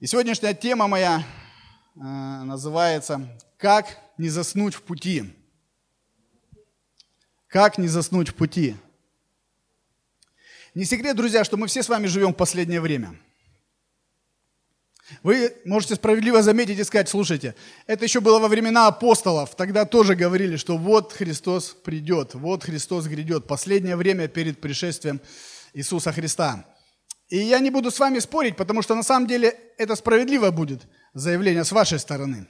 И сегодняшняя тема моя э, называется «Как не заснуть в пути». Как не заснуть в пути. Не секрет, друзья, что мы все с вами живем в последнее время. Вы можете справедливо заметить и сказать, слушайте, это еще было во времена апостолов, тогда тоже говорили, что вот Христос придет, вот Христос грядет, последнее время перед пришествием Иисуса Христа. И я не буду с вами спорить, потому что на самом деле это справедливо будет заявление с вашей стороны.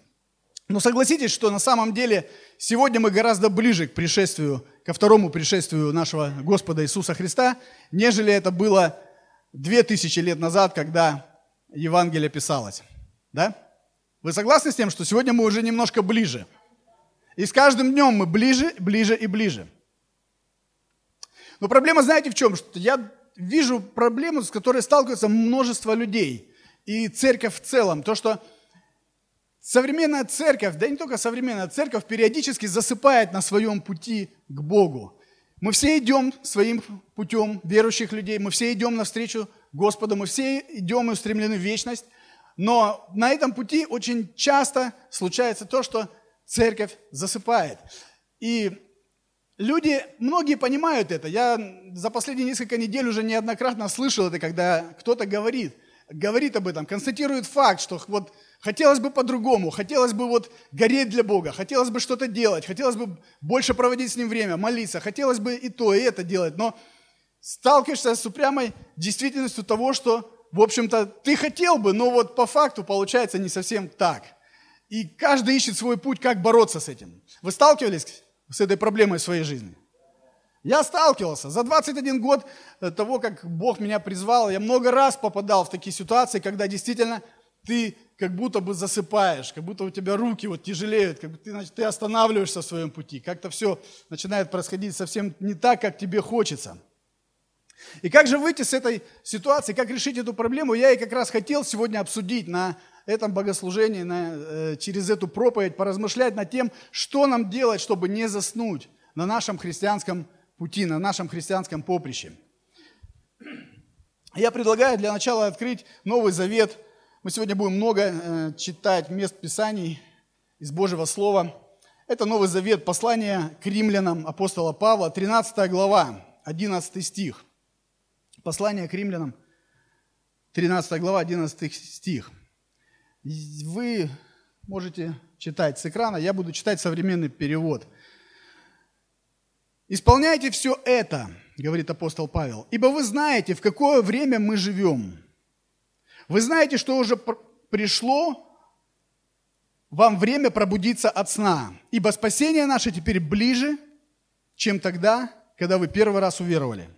Но согласитесь, что на самом деле сегодня мы гораздо ближе к пришествию, ко второму пришествию нашего Господа Иисуса Христа, нежели это было две тысячи лет назад, когда Евангелие писалось. Да? Вы согласны с тем, что сегодня мы уже немножко ближе? И с каждым днем мы ближе, ближе и ближе. Но проблема, знаете, в чем? Что я вижу проблему, с которой сталкивается множество людей. И церковь в целом. То, что современная церковь, да и не только современная церковь, периодически засыпает на своем пути к Богу. Мы все идем своим путем верующих людей, мы все идем навстречу Господу, мы все идем и устремлены в вечность. Но на этом пути очень часто случается то, что церковь засыпает. И Люди, многие понимают это. Я за последние несколько недель уже неоднократно слышал это, когда кто-то говорит, говорит об этом, констатирует факт, что вот хотелось бы по-другому, хотелось бы вот гореть для Бога, хотелось бы что-то делать, хотелось бы больше проводить с Ним время, молиться, хотелось бы и то, и это делать, но сталкиваешься с упрямой действительностью того, что, в общем-то, ты хотел бы, но вот по факту получается не совсем так. И каждый ищет свой путь, как бороться с этим. Вы сталкивались с этой проблемой в своей жизни? Я сталкивался. За 21 год того, как Бог меня призвал, я много раз попадал в такие ситуации, когда действительно ты как будто бы засыпаешь, как будто у тебя руки вот тяжелеют, как ты, значит, ты останавливаешься в своем пути. Как-то все начинает происходить совсем не так, как тебе хочется. И как же выйти с этой ситуации, как решить эту проблему, я и как раз хотел сегодня обсудить на этом богослужении, на, э, через эту проповедь, поразмышлять над тем, что нам делать, чтобы не заснуть на нашем христианском пути, на нашем христианском поприще. Я предлагаю для начала открыть Новый Завет. Мы сегодня будем много э, читать мест Писаний из Божьего Слова. Это Новый Завет, послание к римлянам апостола Павла, 13 глава, 11 стих. Послание к римлянам, 13 глава, 11 стих. Вы можете читать с экрана, я буду читать современный перевод. «Исполняйте все это, — говорит апостол Павел, — ибо вы знаете, в какое время мы живем. Вы знаете, что уже пришло вам время пробудиться от сна, ибо спасение наше теперь ближе, чем тогда, когда вы первый раз уверовали.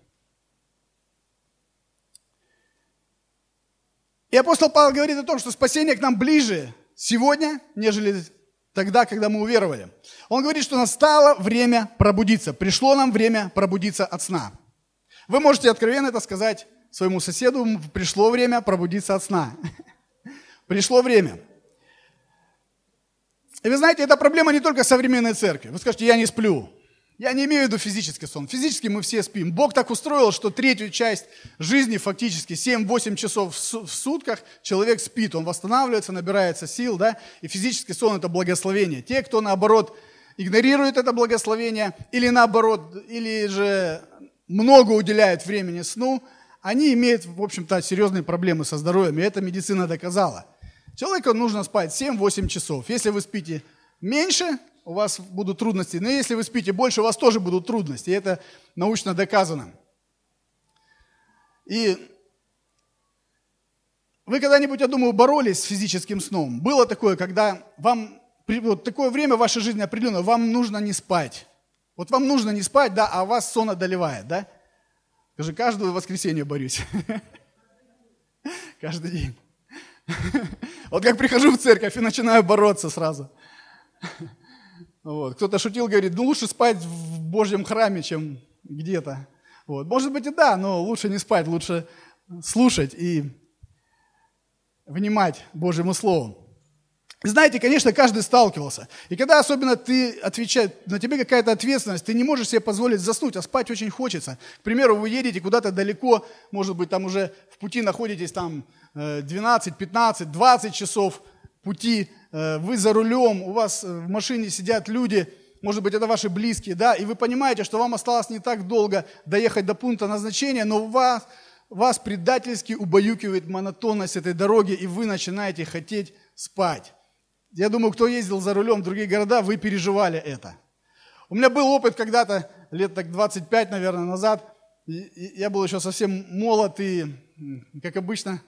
И апостол Павел говорит о том, что спасение к нам ближе сегодня, нежели тогда, когда мы уверовали. Он говорит, что настало время пробудиться. Пришло нам время пробудиться от сна. Вы можете откровенно это сказать своему соседу, пришло время пробудиться от сна. Пришло время. И вы знаете, это проблема не только современной церкви. Вы скажете, я не сплю. Я не имею в виду физический сон. Физически мы все спим. Бог так устроил, что третью часть жизни, фактически 7-8 часов в сутках, человек спит. Он восстанавливается, набирается сил, да? И физический сон – это благословение. Те, кто, наоборот, игнорирует это благословение, или наоборот, или же много уделяют времени сну, они имеют, в общем-то, серьезные проблемы со здоровьем, и это медицина доказала. Человеку нужно спать 7-8 часов. Если вы спите меньше, у вас будут трудности. Но если вы спите больше, у вас тоже будут трудности. Это научно доказано. И вы когда-нибудь, я думаю, боролись с физическим сном? Было такое, когда вам, вот такое время в вашей жизни определенно, вам нужно не спать. Вот вам нужно не спать, да, а вас сон одолевает, да? Скажи, каждое воскресенье борюсь. Каждый день. Вот как прихожу в церковь и начинаю бороться сразу. Вот. Кто-то шутил, говорит, ну лучше спать в Божьем храме, чем где-то. Вот. Может быть и да, но лучше не спать, лучше слушать и внимать Божьему Слову. Знаете, конечно, каждый сталкивался. И когда особенно ты отвечаешь, на тебе какая-то ответственность, ты не можешь себе позволить заснуть, а спать очень хочется. К примеру, вы едете куда-то далеко, может быть, там уже в пути находитесь там 12, 15, 20 часов пути, вы за рулем, у вас в машине сидят люди, может быть, это ваши близкие, да, и вы понимаете, что вам осталось не так долго доехать до пункта назначения, но вас, вас предательски убаюкивает монотонность этой дороги, и вы начинаете хотеть спать. Я думаю, кто ездил за рулем в другие города, вы переживали это. У меня был опыт когда-то, лет так 25, наверное, назад. Я был еще совсем молод, и, как обычно,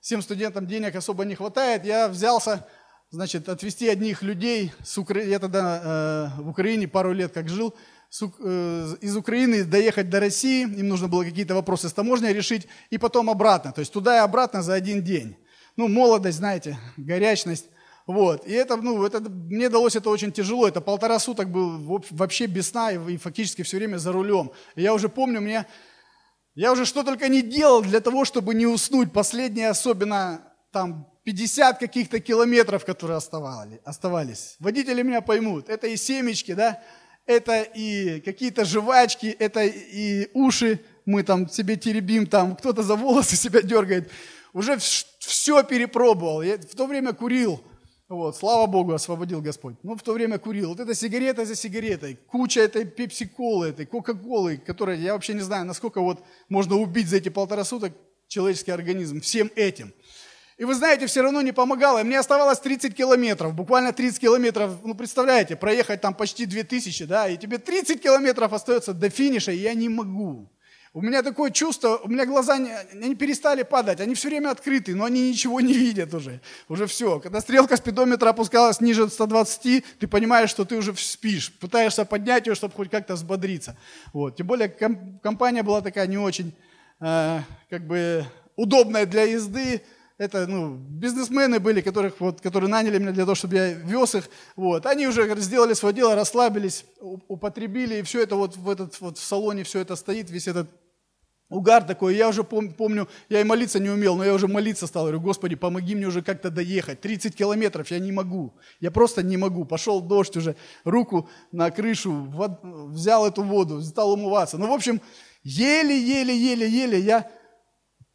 всем студентам денег особо не хватает. Я взялся, значит, отвезти одних людей, с Укра... я тогда э, в Украине пару лет как жил, с, э, из Украины доехать до России, им нужно было какие-то вопросы с таможней решить, и потом обратно, то есть туда и обратно за один день. Ну, молодость, знаете, горячность. Вот. И это, ну, это, мне далось это очень тяжело. Это полтора суток был вообще без сна и, и фактически все время за рулем. И я уже помню, мне, я уже что только не делал для того, чтобы не уснуть. Последние особенно там 50 каких-то километров, которые оставались. Водители меня поймут. Это и семечки, да, это и какие-то жвачки, это и уши мы там себе теребим, там кто-то за волосы себя дергает. Уже все перепробовал. Я в то время курил. Вот, слава Богу, освободил Господь. Ну, в то время курил. Вот эта сигарета за сигаретой, куча этой пепси-колы, этой кока-колы, которая, я вообще не знаю, насколько вот можно убить за эти полтора суток человеческий организм всем этим. И вы знаете, все равно не помогало. Мне оставалось 30 километров, буквально 30 километров. Ну, представляете, проехать там почти 2000, да, и тебе 30 километров остается до финиша, и я не могу. У меня такое чувство, у меня глаза не, они перестали падать, они все время открыты, но они ничего не видят уже. Уже все. Когда стрелка спидометра опускалась ниже 120, ты понимаешь, что ты уже спишь, пытаешься поднять ее, чтобы хоть как-то взбодриться. Вот. Тем более компания была такая не очень э, как бы удобная для езды, это ну, бизнесмены были, которых, вот, которые наняли меня для того, чтобы я вез их. Вот. Они уже сделали свое дело, расслабились, употребили, и все это вот в, этот, вот в салоне, все это стоит, весь этот угар такой. Я уже пом- помню, я и молиться не умел, но я уже молиться стал. Я говорю, Господи, помоги мне уже как-то доехать. 30 километров я не могу. Я просто не могу. Пошел дождь уже, руку на крышу, вод, взял эту воду, стал умываться. Ну, в общем, еле-еле-еле-еле я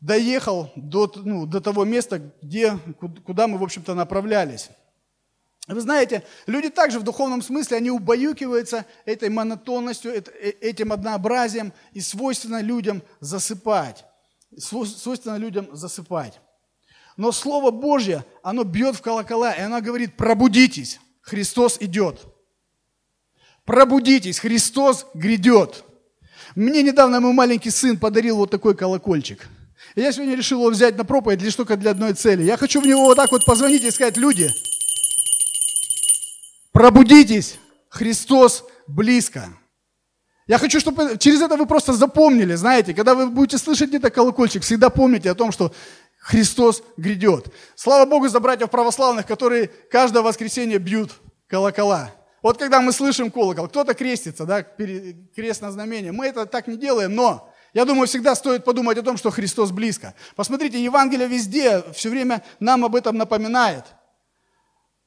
доехал до, ну, до того места, где, куда мы, в общем-то, направлялись. Вы знаете, люди также в духовном смысле, они убаюкиваются этой монотонностью, э, этим однообразием, и свойственно людям засыпать. Свойственно людям засыпать. Но Слово Божье, оно бьет в колокола, и оно говорит, пробудитесь, Христос идет. Пробудитесь, Христос грядет. Мне недавно мой маленький сын подарил вот такой колокольчик. И я сегодня решил его взять на проповедь лишь только для одной цели. Я хочу в него вот так вот позвонить и сказать, люди, Пробудитесь, Христос близко. Я хочу, чтобы через это вы просто запомнили, знаете, когда вы будете слышать где-то колокольчик, всегда помните о том, что Христос грядет. Слава Богу за братьев православных, которые каждое воскресенье бьют колокола. Вот когда мы слышим колокол, кто-то крестится, да, крестное знамение. Мы это так не делаем, но я думаю, всегда стоит подумать о том, что Христос близко. Посмотрите, Евангелие везде все время нам об этом напоминает –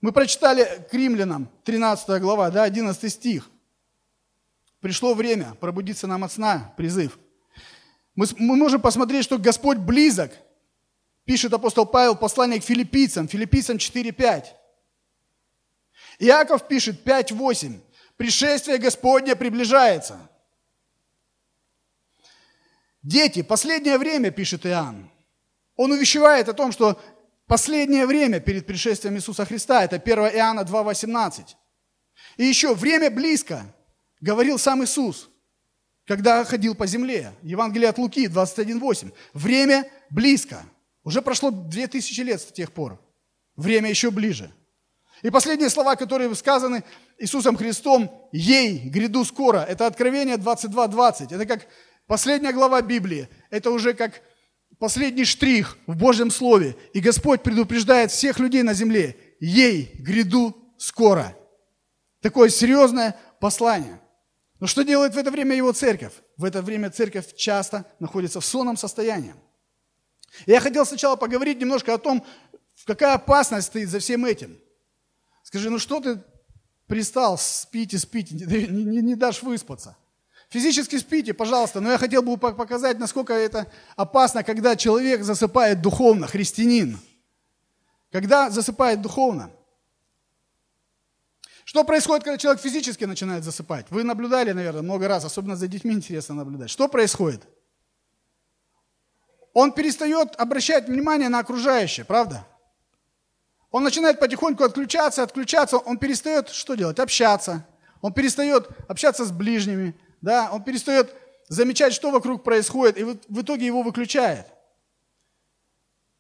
мы прочитали к римлянам, 13 глава, да, 11 стих. Пришло время пробудиться нам от сна, призыв. Мы, мы можем посмотреть, что Господь близок. Пишет апостол Павел послание к филиппийцам, филиппийцам 4.5. Иаков пишет 5.8. Пришествие Господне приближается. Дети, последнее время, пишет Иоанн, он увещевает о том, что Последнее время перед пришествием Иисуса Христа, это 1 Иоанна 2,18. И еще время близко, говорил сам Иисус, когда ходил по земле. Евангелие от Луки 21,8. Время близко. Уже прошло 2000 лет с тех пор. Время еще ближе. И последние слова, которые сказаны Иисусом Христом, «Ей гряду скоро», это Откровение 22.20. Это как последняя глава Библии. Это уже как последний штрих в Божьем Слове. И Господь предупреждает всех людей на земле, ей гряду скоро. Такое серьезное послание. Но что делает в это время его церковь? В это время церковь часто находится в сонном состоянии. Я хотел сначала поговорить немножко о том, какая опасность стоит за всем этим. Скажи, ну что ты пристал, спите, спите, не, не, не дашь выспаться. Физически спите, пожалуйста, но я хотел бы показать, насколько это опасно, когда человек засыпает духовно, христианин. Когда засыпает духовно. Что происходит, когда человек физически начинает засыпать? Вы наблюдали, наверное, много раз, особенно за детьми интересно наблюдать. Что происходит? Он перестает обращать внимание на окружающее, правда? Он начинает потихоньку отключаться, отключаться, он перестает что делать? Общаться. Он перестает общаться с ближними, да? он перестает замечать, что вокруг происходит, и в итоге его выключает.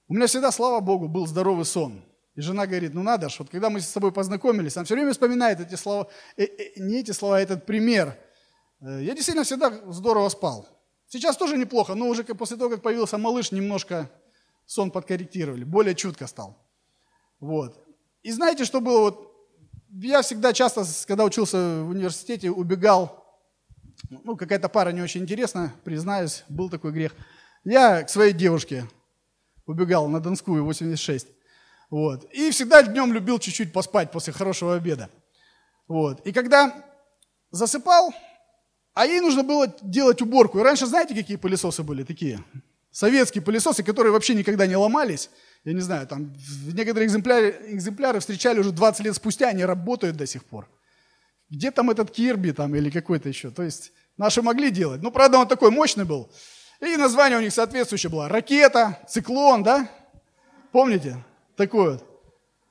У меня всегда, слава Богу, был здоровый сон. И жена говорит, ну надо ж, вот когда мы с тобой познакомились, она все время вспоминает эти слова, э, э, не эти слова, а этот пример. Э, я действительно всегда здорово спал. Сейчас тоже неплохо, но уже после того, как появился малыш, немножко сон подкорректировали, более чутко стал. Вот. И знаете, что было? Вот, я всегда часто, когда учился в университете, убегал. Ну, какая-то пара не очень интересная, признаюсь, был такой грех. Я к своей девушке убегал на Донскую, 86. Вот. И всегда днем любил чуть-чуть поспать после хорошего обеда. Вот. И когда засыпал, а ей нужно было делать уборку. И раньше знаете, какие пылесосы были такие? Советские пылесосы, которые вообще никогда не ломались я не знаю, там некоторые экземпляры, экземпляры встречали уже 20 лет спустя, они работают до сих пор. Где там этот Кирби там или какой-то еще? То есть наши могли делать. Ну, правда, он такой мощный был. И название у них соответствующее было. Ракета, циклон, да? Помните? Такой вот.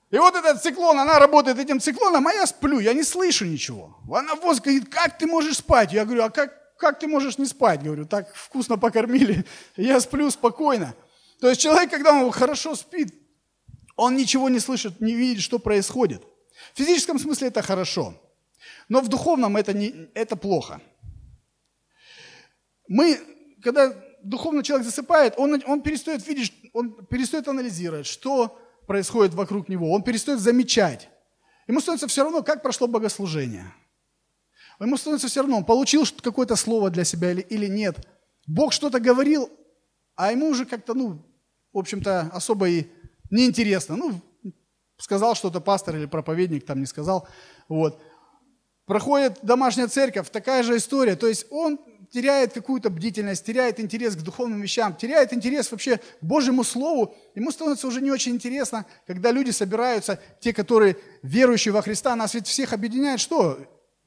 И вот этот циклон, она работает этим циклоном, а я сплю, я не слышу ничего. Она воз говорит, как ты можешь спать? Я говорю, а как, как ты можешь не спать? Говорю, так вкусно покормили, я сплю спокойно. То есть человек, когда он хорошо спит, он ничего не слышит, не видит, что происходит. В физическом смысле это хорошо, но в духовном это, не, это плохо. Мы, когда духовный человек засыпает, он, он перестает видеть, он перестает анализировать, что происходит вокруг него, он перестает замечать. Ему становится все равно, как прошло богослужение. Ему становится все равно, он получил какое-то слово для себя или, или нет. Бог что-то говорил, а ему уже как-то, ну, в общем-то, особо и неинтересно. Ну, сказал что-то пастор или проповедник, там не сказал. Вот. Проходит домашняя церковь, такая же история. То есть он теряет какую-то бдительность, теряет интерес к духовным вещам, теряет интерес вообще к Божьему Слову. Ему становится уже не очень интересно, когда люди собираются, те, которые верующие во Христа, нас ведь всех объединяет что?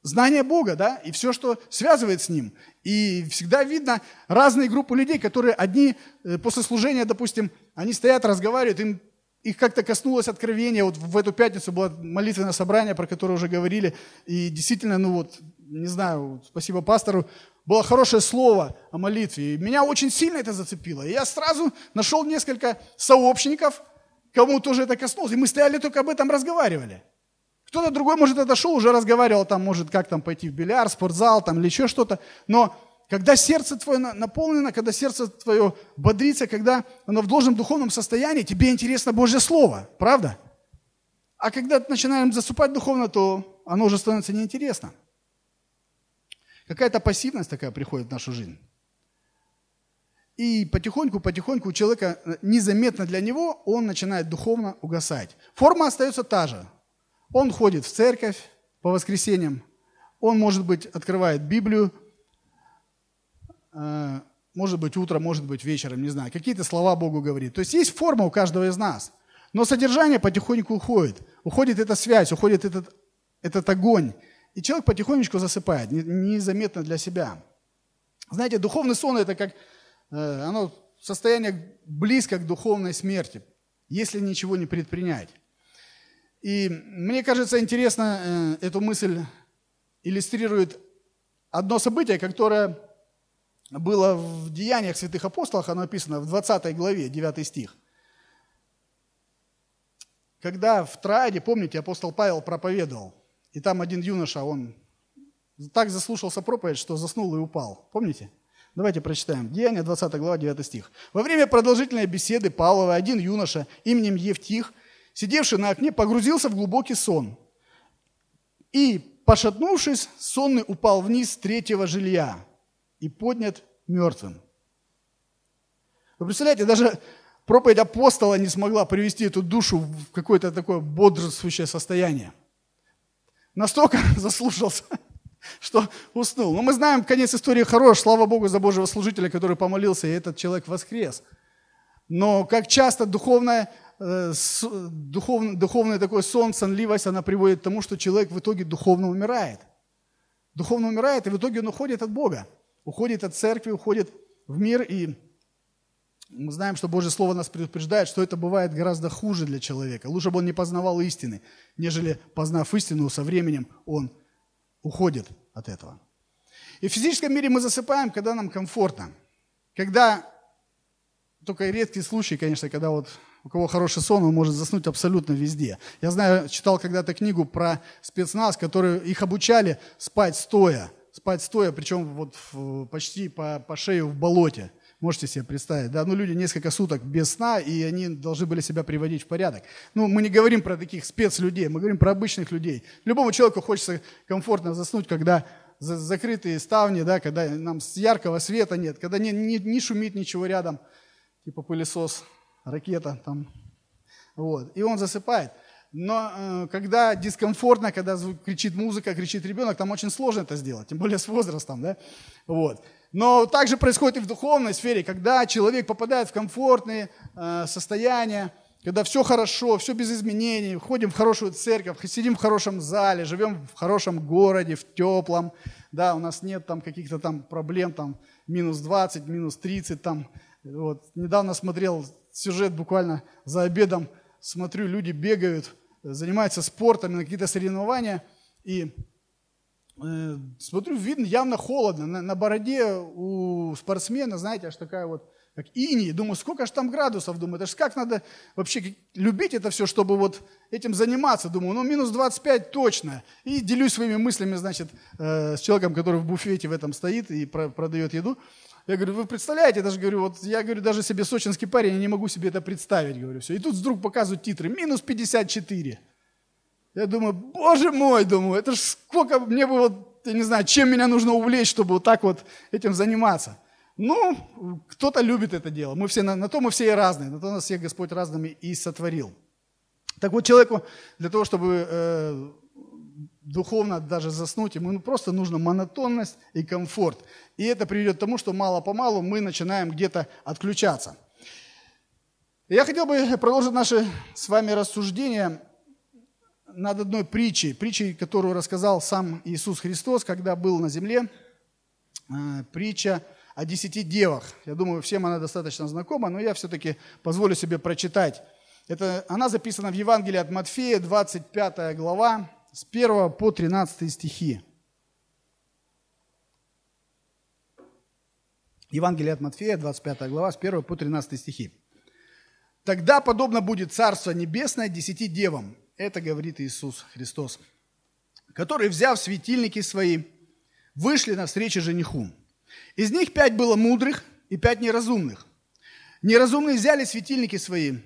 Знание Бога, да, и все, что связывает с Ним. И всегда видно разные группы людей, которые одни э, после служения, допустим, они стоят, разговаривают, им их как-то коснулось откровения. Вот в эту пятницу было молитвенное собрание, про которое уже говорили. И действительно, ну вот, не знаю, спасибо пастору, было хорошее слово о молитве. И меня очень сильно это зацепило. И я сразу нашел несколько сообщников, кому тоже это коснулось. И мы стояли только об этом разговаривали. Кто-то другой, может, отошел, уже разговаривал, там, может, как там пойти в бильярд, спортзал, там, или еще что-то. Но когда сердце твое наполнено, когда сердце твое бодрится, когда оно в должном духовном состоянии, тебе интересно Божье Слово, правда? А когда начинаем засыпать духовно, то оно уже становится неинтересно. Какая-то пассивность такая приходит в нашу жизнь. И потихоньку, потихоньку у человека э, незаметно для него он начинает духовно угасать. Форма остается та же. Он ходит в церковь по воскресеньям, он, может быть, открывает Библию, может быть, утром, может быть, вечером, не знаю, какие-то слова Богу говорит. То есть есть форма у каждого из нас, но содержание потихоньку уходит. Уходит эта связь, уходит этот, этот огонь. И человек потихонечку засыпает, незаметно для себя. Знаете, духовный сон – это как э, оно состояние близко к духовной смерти, если ничего не предпринять. И мне кажется, интересно, э, эту мысль иллюстрирует одно событие, которое было в Деяниях святых апостолов, оно написано в 20 главе, 9 стих. Когда в Троаде, помните, апостол Павел проповедовал, и там один юноша, он так заслушался проповедь, что заснул и упал. Помните? Давайте прочитаем. Деяния, 20 глава, 9 стих. «Во время продолжительной беседы Павлова один юноша именем Евтих – сидевший на окне, погрузился в глубокий сон. И, пошатнувшись, сонный упал вниз с третьего жилья и поднят мертвым. Вы представляете, даже проповедь апостола не смогла привести эту душу в какое-то такое бодрствующее состояние. настолько заслушался, что уснул. Но мы знаем, конец истории хорош, слава Богу за Божьего служителя, который помолился, и этот человек воскрес. Но как часто духовное, э, духовный, духовный такой сон, сонливость, она приводит к тому, что человек в итоге духовно умирает. Духовно умирает, и в итоге он уходит от Бога, уходит от церкви, уходит в мир, и мы знаем, что Божье Слово нас предупреждает, что это бывает гораздо хуже для человека. Лучше бы он не познавал истины, нежели познав истину, со временем он уходит от этого. И в физическом мире мы засыпаем, когда нам комфортно. Когда, только редкий случай, конечно, когда вот у кого хороший сон, он может заснуть абсолютно везде. Я знаю, читал когда-то книгу про спецназ, которые их обучали спать стоя. Спать стоя, причем вот почти по, по шею в болоте. Можете себе представить, да? Ну, люди несколько суток без сна, и они должны были себя приводить в порядок. Ну, мы не говорим про таких спецлюдей, мы говорим про обычных людей. Любому человеку хочется комфортно заснуть, когда закрытые ставни, да, когда нам яркого света нет, когда не, не, не шумит ничего рядом, типа пылесос, ракета там. Вот. И он засыпает. Но э, когда дискомфортно, когда звук, кричит музыка, кричит ребенок, там очень сложно это сделать, тем более с возрастом. Да? Вот. Но также происходит и в духовной сфере, когда человек попадает в комфортные э, состояния, когда все хорошо, все без изменений, ходим в хорошую церковь, сидим в хорошем зале, живем в хорошем городе, в теплом, да, у нас нет там каких-то там проблем, там минус 20, минус 30, там, вот. Недавно смотрел сюжет буквально за обедом, смотрю, люди бегают, занимаются спортом, на какие-то соревнования, и Э, смотрю, видно, явно холодно. На, на бороде у спортсмена, знаете, аж такая вот, как иней. Думаю, сколько же там градусов, думаю, это же как надо вообще любить это все, чтобы вот этим заниматься. Думаю, ну минус 25 точно. И делюсь своими мыслями, значит, э, с человеком, который в буфете в этом стоит и продает еду. Я говорю, вы представляете, даже говорю, вот я говорю, даже себе сочинский парень, я не могу себе это представить, говорю, все. И тут вдруг показывают титры, минус 54. Я думаю, боже мой, думаю, это ж сколько мне бы вот, я не знаю, чем меня нужно увлечь, чтобы вот так вот этим заниматься. Ну, кто-то любит это дело. Мы все, на, на то мы все и разные, на то нас всех Господь разными и сотворил. Так вот, человеку для того, чтобы э, духовно даже заснуть, ему просто нужна монотонность и комфорт. И это приведет к тому, что мало-помалу мы начинаем где-то отключаться. Я хотел бы продолжить наши с вами рассуждения над одной притчей, притчей, которую рассказал сам Иисус Христос, когда был на земле, э, притча о десяти девах. Я думаю, всем она достаточно знакома, но я все-таки позволю себе прочитать. Это, она записана в Евангелии от Матфея, 25 глава, с 1 по 13 стихи. Евангелие от Матфея, 25 глава, с 1 по 13 стихи. «Тогда подобно будет Царство Небесное десяти девам, это говорит Иисус Христос, которые, взяв светильники свои, вышли навстречу жениху. Из них пять было мудрых и пять неразумных. Неразумные взяли светильники свои,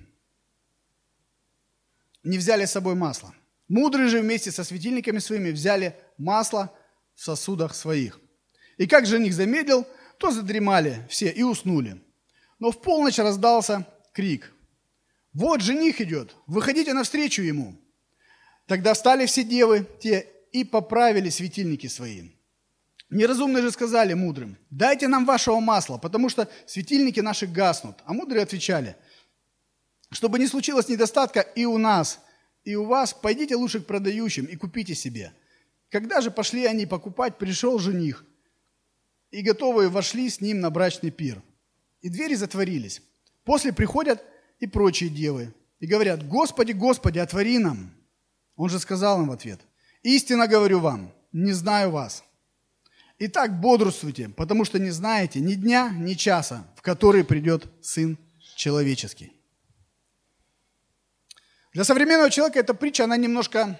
не взяли с собой масло. Мудрые же вместе со светильниками своими взяли масло в сосудах своих. И как жених замедлил, то задремали все и уснули. Но в полночь раздался крик – вот жених идет, выходите навстречу ему. Тогда встали все девы те и поправили светильники свои. Неразумные же сказали мудрым, дайте нам вашего масла, потому что светильники наши гаснут. А мудрые отвечали, чтобы не случилось недостатка и у нас, и у вас, пойдите лучше к продающим и купите себе. Когда же пошли они покупать, пришел жених, и готовые вошли с ним на брачный пир. И двери затворились. После приходят и прочие девы. И говорят, Господи, Господи, отвори нам. Он же сказал им в ответ, истинно говорю вам, не знаю вас. Итак, бодрствуйте, потому что не знаете ни дня, ни часа, в который придет Сын Человеческий. Для современного человека эта притча, она немножко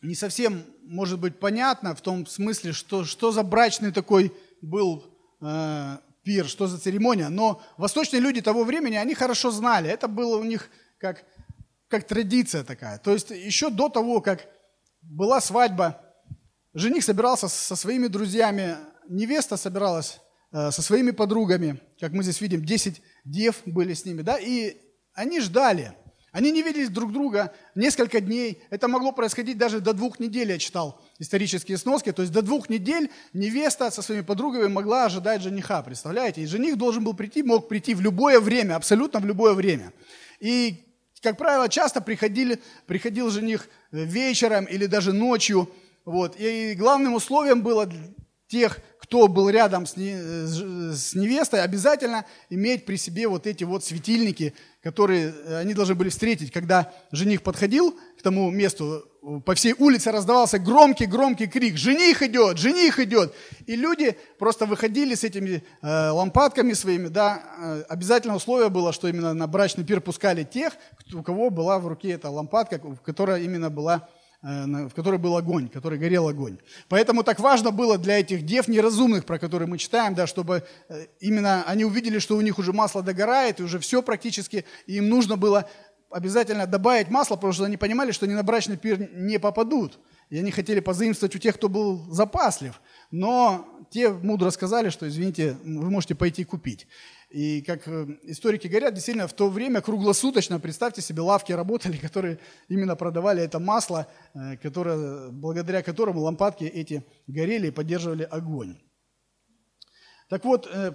не совсем может быть понятна в том смысле, что, что за брачный такой был э, пир, что за церемония. Но восточные люди того времени, они хорошо знали. Это было у них как, как традиция такая. То есть еще до того, как была свадьба, жених собирался со своими друзьями, невеста собиралась э, со своими подругами, как мы здесь видим, 10 дев были с ними, да, и они ждали. Они не видели друг друга несколько дней. Это могло происходить даже до двух недель, я читал исторические сноски. То есть до двух недель невеста со своими подругами могла ожидать жениха, представляете? И жених должен был прийти, мог прийти в любое время, абсолютно в любое время. И, как правило, часто приходили, приходил жених вечером или даже ночью. Вот. И главным условием было тех, кто был рядом с, невестой, обязательно иметь при себе вот эти вот светильники, которые э, они должны были встретить, когда жених подходил к тому месту, по всей улице раздавался громкий-громкий крик «Жених идет! Жених идет!» И люди просто выходили с этими э, лампадками своими, да, э, обязательно условие было, что именно на брачный пир пускали тех, у кого была в руке эта лампадка, которая именно была Э, в которой был огонь, в которой горел огонь. Поэтому так важно было для этих дев неразумных, про которые мы читаем, да, чтобы э, именно они увидели, что у них уже масло догорает, и уже все практически, и им нужно было обязательно добавить масло, потому что они понимали, что они на брачный пир не попадут. И они хотели позаимствовать у тех, кто был запаслив. Но те мудро сказали, что, извините, вы можете пойти купить. И как э, историки говорят, действительно, в то время круглосуточно, представьте себе, лавки работали, которые именно продавали это масло, э, которое, благодаря которому лампадки эти горели и поддерживали огонь. Так вот, э,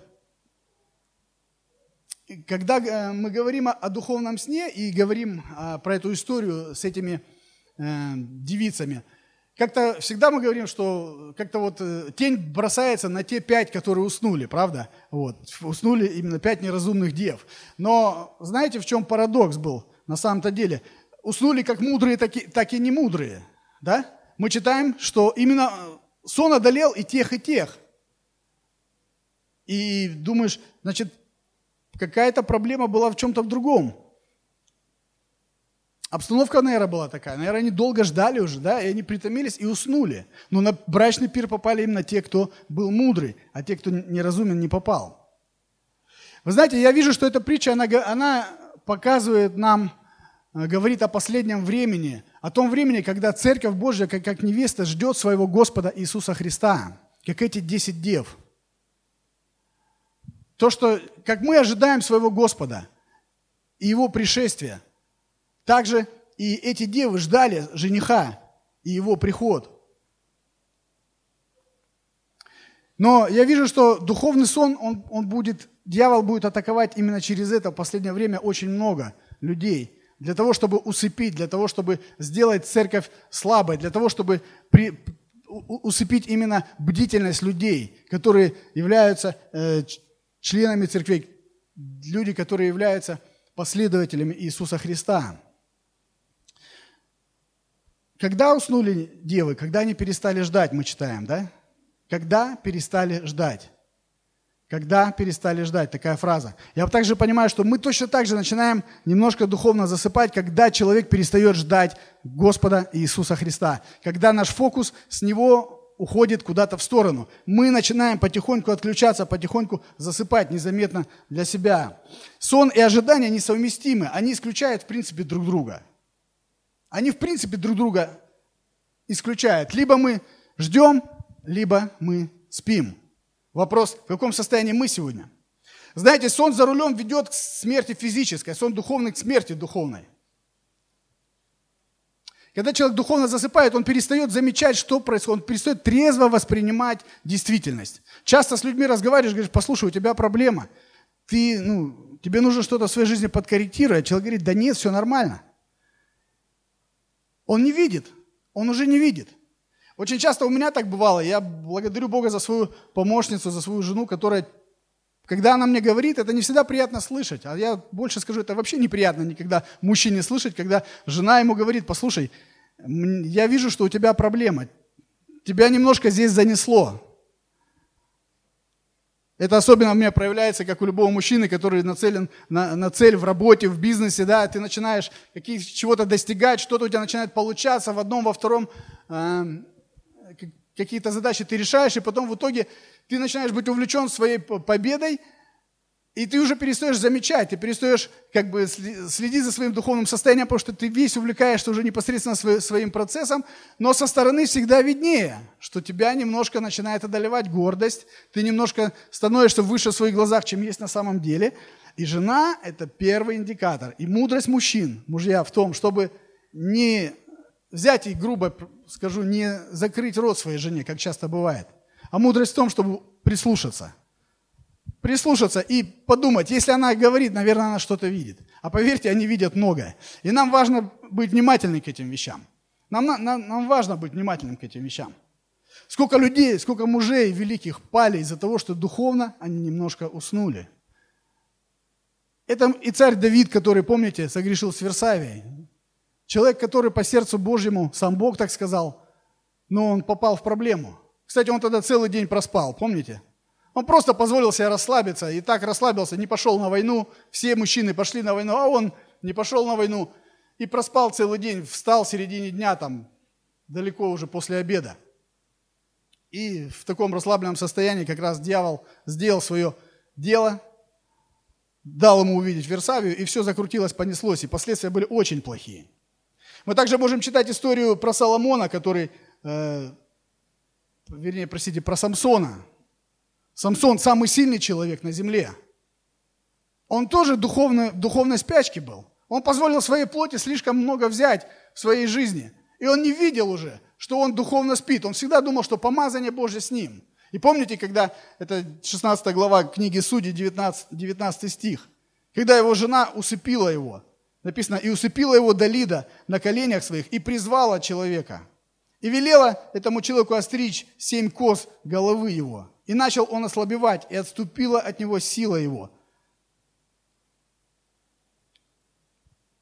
когда мы говорим о духовном сне и говорим а, про эту историю с этими девицами – как-то всегда мы говорим, что как-то вот э, тень бросается на те пять, которые уснули, правда? Вот, уснули именно пять неразумных дев. Но знаете, в чем парадокс был на самом-то деле? Уснули как мудрые, так и, так и не мудрые, да? Мы читаем, что именно э, сон одолел и тех, и тех. И думаешь, значит, какая-то проблема была в чем-то в другом. Обстановка, наверное, была такая. Наверное, они долго ждали уже, да, и они притомились и уснули. Но на брачный пир попали именно те, кто был мудрый, а те, кто неразумен, не попал. Вы знаете, я вижу, что эта притча, она, она показывает нам, э, говорит о последнем времени, о том времени, когда Церковь Божья, как, как невеста, ждет своего Господа Иисуса Христа, как эти десять дев. То, что, как мы ожидаем своего Господа и Его пришествия – также и эти девы ждали жениха и его приход. Но я вижу, что духовный сон, он, он будет, дьявол будет атаковать именно через это в последнее время очень много людей. Для того, чтобы усыпить, для того, чтобы сделать церковь слабой, для того, чтобы при, усыпить именно бдительность людей, которые являются э, членами церкви, люди, которые являются последователями Иисуса Христа. Когда уснули девы? Когда они перестали ждать, мы читаем, да? Когда перестали ждать? Когда перестали ждать, такая фраза. Я также понимаю, что мы точно так же начинаем немножко духовно засыпать, когда человек перестает ждать Господа Иисуса Христа. Когда наш фокус с Него уходит куда-то в сторону. Мы начинаем потихоньку отключаться, потихоньку засыпать незаметно для себя. Сон и ожидания несовместимы. Они исключают, в принципе, друг друга они в принципе друг друга исключают. Либо мы ждем, либо мы спим. Вопрос, в каком состоянии мы сегодня? Знаете, сон за рулем ведет к смерти физической, сон духовный к смерти духовной. Когда человек духовно засыпает, он перестает замечать, что происходит, он перестает трезво воспринимать действительность. Часто с людьми разговариваешь, говоришь, послушай, у тебя проблема, ты, ну, тебе нужно что-то в своей жизни подкорректировать. Человек говорит, да нет, все нормально. Он не видит, он уже не видит. Очень часто у меня так бывало. Я благодарю Бога за свою помощницу, за свою жену, которая, когда она мне говорит, это не всегда приятно слышать. А я больше скажу, это вообще неприятно никогда мужчине слышать, когда жена ему говорит, послушай, я вижу, что у тебя проблема. Тебя немножко здесь занесло. Это особенно у меня проявляется, как у любого мужчины, который нацелен на, на цель в работе, в бизнесе, да, ты начинаешь чего-то достигать, что-то у тебя начинает получаться в одном, во втором, э, какие-то задачи ты решаешь, и потом в итоге ты начинаешь быть увлечен своей победой, и ты уже перестаешь замечать, ты перестаешь как бы следить за своим духовным состоянием, потому что ты весь увлекаешься уже непосредственно своим процессом, но со стороны всегда виднее, что тебя немножко начинает одолевать гордость, ты немножко становишься выше в своих глазах, чем есть на самом деле. И жена – это первый индикатор. И мудрость мужчин, мужья, в том, чтобы не взять и, грубо скажу, не закрыть рот своей жене, как часто бывает, а мудрость в том, чтобы прислушаться. Прислушаться и подумать, если она говорит, наверное, она что-то видит. А поверьте, они видят многое. И нам важно быть внимательны к этим вещам. Нам, нам, нам важно быть внимательным к этим вещам. Сколько людей, сколько мужей великих пали из-за того, что духовно они немножко уснули. Это и царь Давид, который, помните, согрешил с Версавией. Человек, который по сердцу Божьему, сам Бог так сказал, но он попал в проблему. Кстати, он тогда целый день проспал, помните? Он просто позволил себе расслабиться, и так расслабился, не пошел на войну. Все мужчины пошли на войну, а он не пошел на войну и проспал целый день, встал в середине дня, там, далеко уже после обеда. И в таком расслабленном состоянии как раз дьявол сделал свое дело, дал ему увидеть Версавию, и все закрутилось, понеслось, и последствия были очень плохие. Мы также можем читать историю про Соломона, который, э, вернее, простите, про Самсона. Самсон самый сильный человек на земле. Он тоже духовно, в духовной спячке был. Он позволил своей плоти слишком много взять в своей жизни. И он не видел уже, что он духовно спит. Он всегда думал, что помазание Божье с ним. И помните, когда, это 16 глава книги Судей, 19, 19 стих, когда его жена усыпила его, написано, и усыпила его Далида на коленях своих, и призвала человека, и велела этому человеку остричь семь коз головы его. И начал он ослабевать, и отступила от него сила его.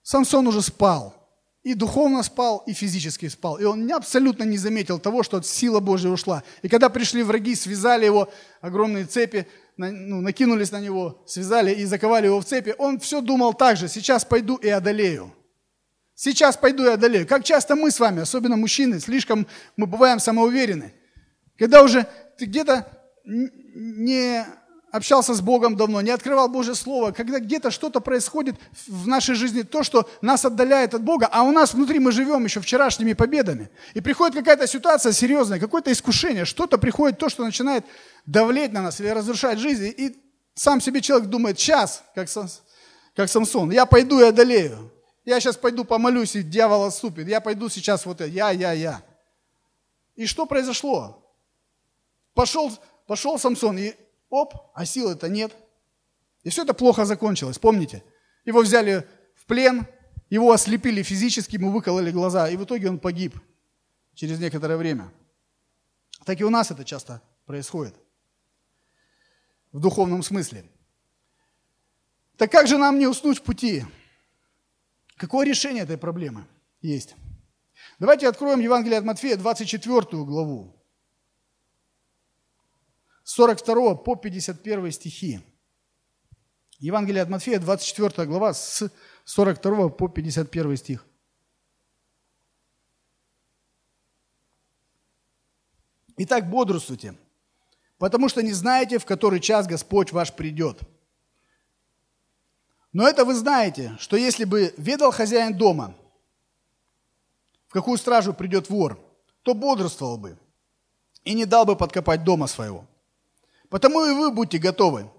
Самсон уже спал. И духовно спал, и физически спал. И он абсолютно не заметил того, что сила Божья ушла. И когда пришли враги, связали его, огромные цепи, ну, накинулись на него, связали и заковали его в цепи, он все думал так же, сейчас пойду и одолею. Сейчас пойду и одолею. Как часто мы с вами, особенно мужчины, слишком мы бываем самоуверены. Когда уже ты где-то не общался с Богом давно, не открывал Божье Слово, когда где-то что-то происходит в нашей жизни, то, что нас отдаляет от Бога, а у нас внутри мы живем еще вчерашними победами. И приходит какая-то ситуация серьезная, какое-то искушение, что-то приходит, то, что начинает давлеть на нас или разрушать жизнь. И сам себе человек думает, сейчас, как, как Самсон, я пойду и одолею. Я сейчас пойду помолюсь, и дьявол отступит. Я пойду сейчас вот я, я, я. И что произошло? Пошел, пошел Самсон, и Оп, а силы-то нет. И все это плохо закончилось, помните? Его взяли в плен, его ослепили физически, ему выкололи глаза, и в итоге он погиб через некоторое время. Так и у нас это часто происходит. В духовном смысле. Так как же нам не уснуть в пути? Какое решение этой проблемы есть? Давайте откроем Евангелие от Матфея, 24 главу. 42 по 51 стихи. Евангелие от Матфея, 24 глава, с 42 по 51 стих. Итак, бодрствуйте, потому что не знаете, в который час Господь ваш придет. Но это вы знаете, что если бы ведал хозяин дома, в какую стражу придет вор, то бодрствовал бы и не дал бы подкопать дома своего. Потому и вы будьте готовы,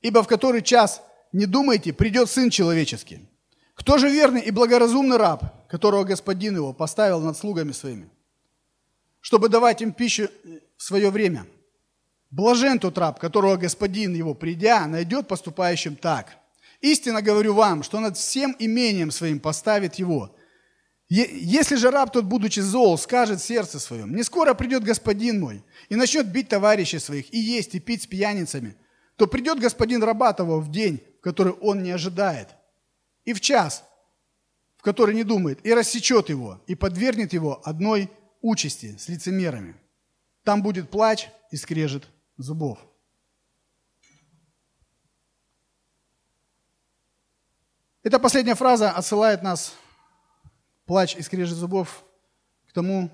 ибо в который час, не думайте, придет Сын Человеческий. Кто же верный и благоразумный раб, которого господин его поставил над слугами своими, чтобы давать им пищу в свое время? Блажен тот раб, которого господин его, придя, найдет поступающим так. Истинно говорю вам, что над всем имением своим поставит его – если же раб тот, будучи зол, скажет сердце своем, не скоро придет господин мой, и начнет бить товарищей своих, и есть, и пить с пьяницами, то придет господин раба того в день, в который он не ожидает, и в час, в который не думает, и рассечет его, и подвергнет его одной участи с лицемерами. Там будет плач и скрежет зубов. Эта последняя фраза отсылает нас плач и скрежет зубов к тому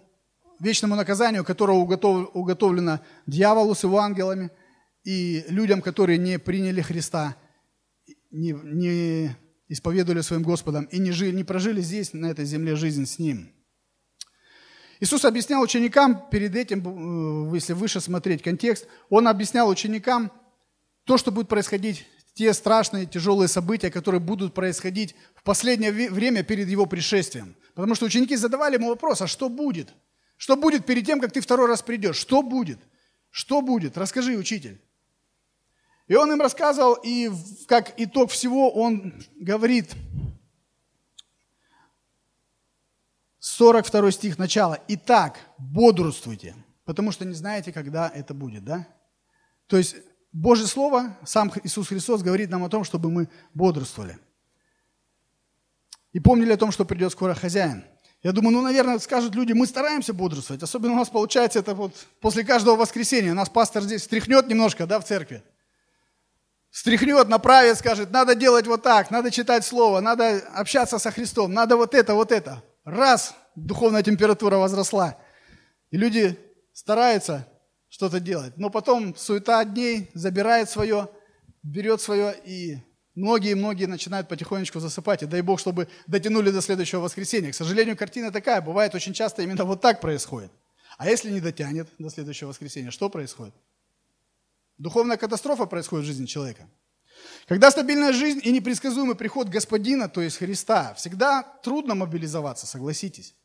вечному наказанию, которое уготовлено дьяволу с его ангелами и людям, которые не приняли Христа, не, не исповедовали своим Господом и не, жили, не прожили здесь, на этой земле, жизнь с Ним. Иисус объяснял ученикам перед этим, э, если выше смотреть контекст, Он объяснял ученикам то, что будет происходить те страшные, тяжелые события, которые будут происходить в последнее время перед его пришествием. Потому что ученики задавали ему вопрос, а что будет? Что будет перед тем, как ты второй раз придешь? Что будет? Что будет? Расскажи, учитель. И он им рассказывал, и как итог всего он говорит, 42 стих начала. «Итак, бодрствуйте, потому что не знаете, когда это будет». Да? То есть Божье Слово, сам Иисус Христос говорит нам о том, чтобы мы бодрствовали. И помнили о том, что придет скоро хозяин. Я думаю, ну, наверное, скажут люди, мы стараемся бодрствовать. Особенно у нас получается это вот после каждого воскресенья. Нас пастор здесь встряхнет немножко, да, в церкви. Встряхнет, направит, скажет, надо делать вот так, надо читать Слово, надо общаться со Христом, надо вот это, вот это. Раз, духовная температура возросла. И люди стараются, что-то делать. Но потом суета дней забирает свое, берет свое, и многие-многие начинают потихонечку засыпать. И дай Бог, чтобы дотянули до следующего воскресенья. К сожалению, картина такая, бывает очень часто именно вот так происходит. А если не дотянет до следующего воскресенья, что происходит? Духовная катастрофа происходит в жизни человека. Когда стабильная жизнь и непредсказуемый приход Господина, то есть Христа, всегда трудно мобилизоваться, согласитесь.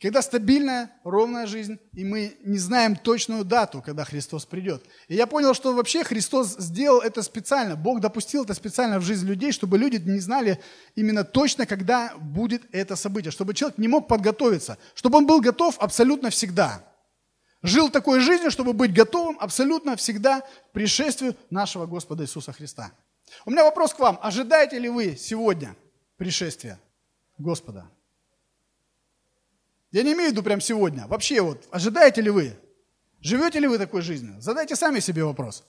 Когда стабильная, ровная жизнь, и мы не знаем точную дату, когда Христос придет. И я понял, что вообще Христос сделал это специально. Бог допустил это специально в жизнь людей, чтобы люди не знали именно точно, когда будет это событие. Чтобы человек не мог подготовиться. Чтобы он был готов абсолютно всегда. Жил такой жизнью, чтобы быть готовым абсолютно всегда к пришествию нашего Господа Иисуса Христа. У меня вопрос к вам. Ожидаете ли вы сегодня пришествия Господа? Я не имею в виду прямо сегодня. Вообще вот, ожидаете ли вы? Живете ли вы такой жизнью? Задайте сами себе вопрос.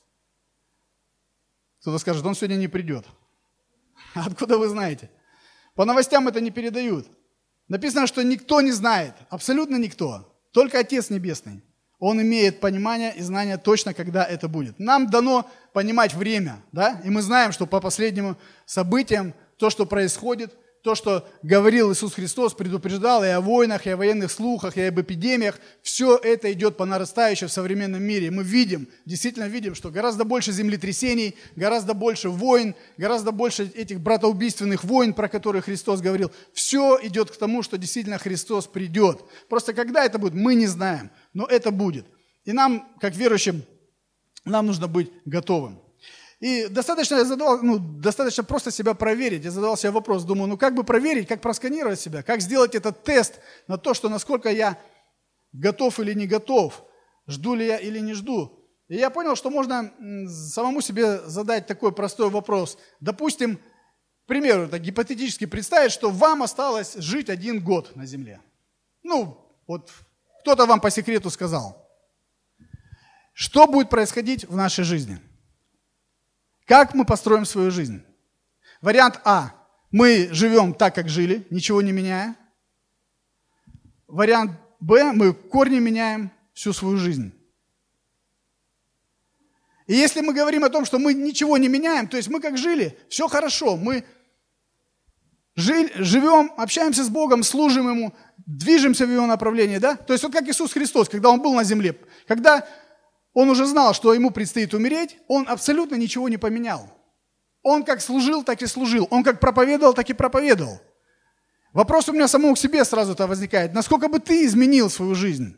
Кто-то скажет, он сегодня не придет. Откуда вы знаете? По новостям это не передают. Написано, что никто не знает, абсолютно никто, только Отец Небесный. Он имеет понимание и знание точно, когда это будет. Нам дано понимать время, да, и мы знаем, что по последним событиям, то, что происходит, то, что говорил Иисус Христос, предупреждал и о войнах, и о военных слухах, и об эпидемиях, все это идет по нарастающей в современном мире. Мы видим, действительно видим, что гораздо больше землетрясений, гораздо больше войн, гораздо больше этих братоубийственных войн, про которые Христос говорил. Все идет к тому, что действительно Христос придет. Просто когда это будет, мы не знаем, но это будет. И нам, как верующим, нам нужно быть готовым. И достаточно, я задавал, ну, достаточно просто себя проверить. Я задавал себе вопрос, думаю, ну как бы проверить, как просканировать себя, как сделать этот тест на то, что насколько я готов или не готов, жду ли я или не жду. И я понял, что можно самому себе задать такой простой вопрос. Допустим, к примеру, так гипотетически представить, что вам осталось жить один год на земле. Ну, вот кто-то вам по секрету сказал. Что будет происходить в нашей жизни? Как мы построим свою жизнь? Вариант А. Мы живем так, как жили, ничего не меняя. Вариант Б. Мы корни меняем всю свою жизнь. И если мы говорим о том, что мы ничего не меняем, то есть мы как жили, все хорошо, мы жили, живем, общаемся с Богом, служим Ему, движемся в Его направлении, да? То есть вот как Иисус Христос, когда Он был на земле, когда он уже знал, что ему предстоит умереть, он абсолютно ничего не поменял. Он как служил, так и служил. Он как проповедовал, так и проповедовал. Вопрос у меня самому к себе сразу-то возникает. Насколько бы ты изменил свою жизнь?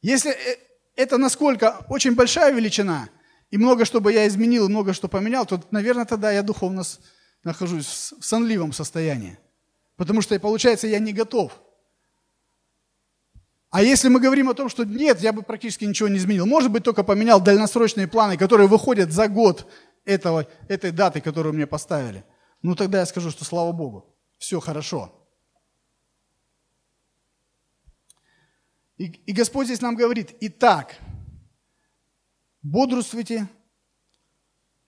Если э, это насколько очень большая величина, и много что бы я изменил, много что поменял, то, наверное, тогда я духовно нахожусь в сонливом состоянии. Потому что, получается, я не готов. А если мы говорим о том, что нет, я бы практически ничего не изменил, может быть, только поменял дальносрочные планы, которые выходят за год этого, этой даты, которую мне поставили, ну тогда я скажу, что слава Богу, все хорошо. И, и Господь здесь нам говорит, итак, бодрствуйте,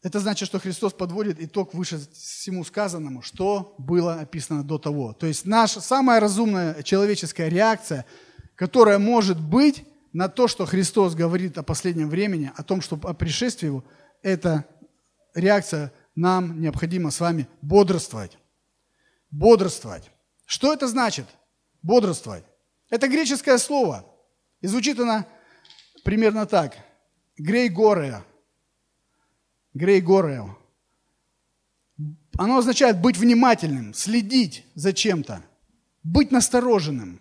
это значит, что Христос подводит итог выше всему сказанному, что было описано до того. То есть наша самая разумная человеческая реакция – которая может быть на то, что Христос говорит о последнем времени, о том, что о пришествии Его, это реакция нам необходимо с вами бодрствовать. Бодрствовать. Что это значит? Бодрствовать. Это греческое слово. И звучит оно примерно так. Грей Горея. Грей Горел. Оно означает быть внимательным, следить за чем-то, быть настороженным.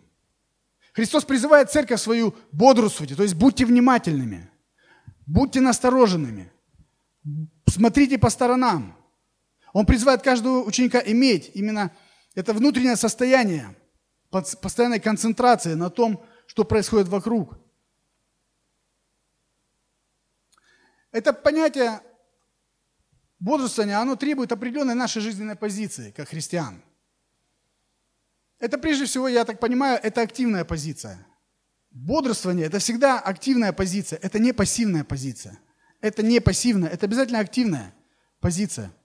Христос призывает церковь свою бодрствуйте, то есть будьте внимательными, будьте настороженными, смотрите по сторонам. Он призывает каждого ученика иметь именно это внутреннее состояние постоянной концентрации на том, что происходит вокруг. Это понятие бодрствования, оно требует определенной нашей жизненной позиции, как христиан. Это прежде всего, я так понимаю, это активная позиция. Бодрствование – это всегда активная позиция, это не пассивная позиция. Это не пассивная, это обязательно активная позиция –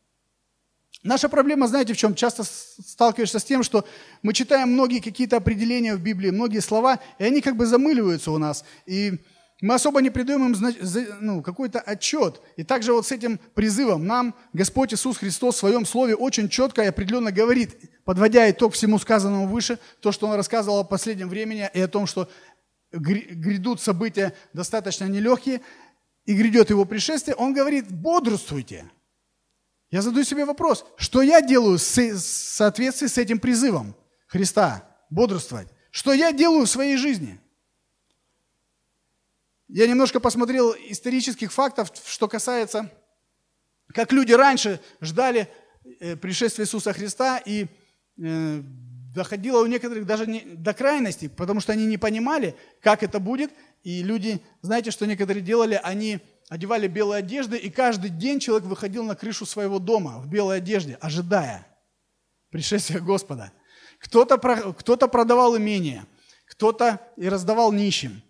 Наша проблема, знаете, в чем? Часто сталкиваешься с тем, что мы читаем многие какие-то определения в Библии, многие слова, и они как бы замыливаются у нас. И мы особо не придаем им ну, какой-то отчет. И также вот с этим призывом нам Господь Иисус Христос в своем слове очень четко и определенно говорит, подводя итог всему сказанному выше, то, что Он рассказывал о последнем времени и о том, что грядут события достаточно нелегкие, и грядет Его пришествие, Он говорит, бодрствуйте – я задаю себе вопрос, что я делаю в соответствии с этим призывом Христа бодрствовать? Что я делаю в своей жизни? Я немножко посмотрел исторических фактов, что касается, как люди раньше ждали э, пришествия Иисуса Христа, и э, доходило у некоторых даже не, до крайности, потому что они не понимали, как это будет, и люди, знаете, что некоторые делали, они одевали белые одежды, и каждый день человек выходил на крышу своего дома в белой одежде, ожидая пришествия Господа. Кто-то, кто-то продавал имение, кто-то и раздавал нищим,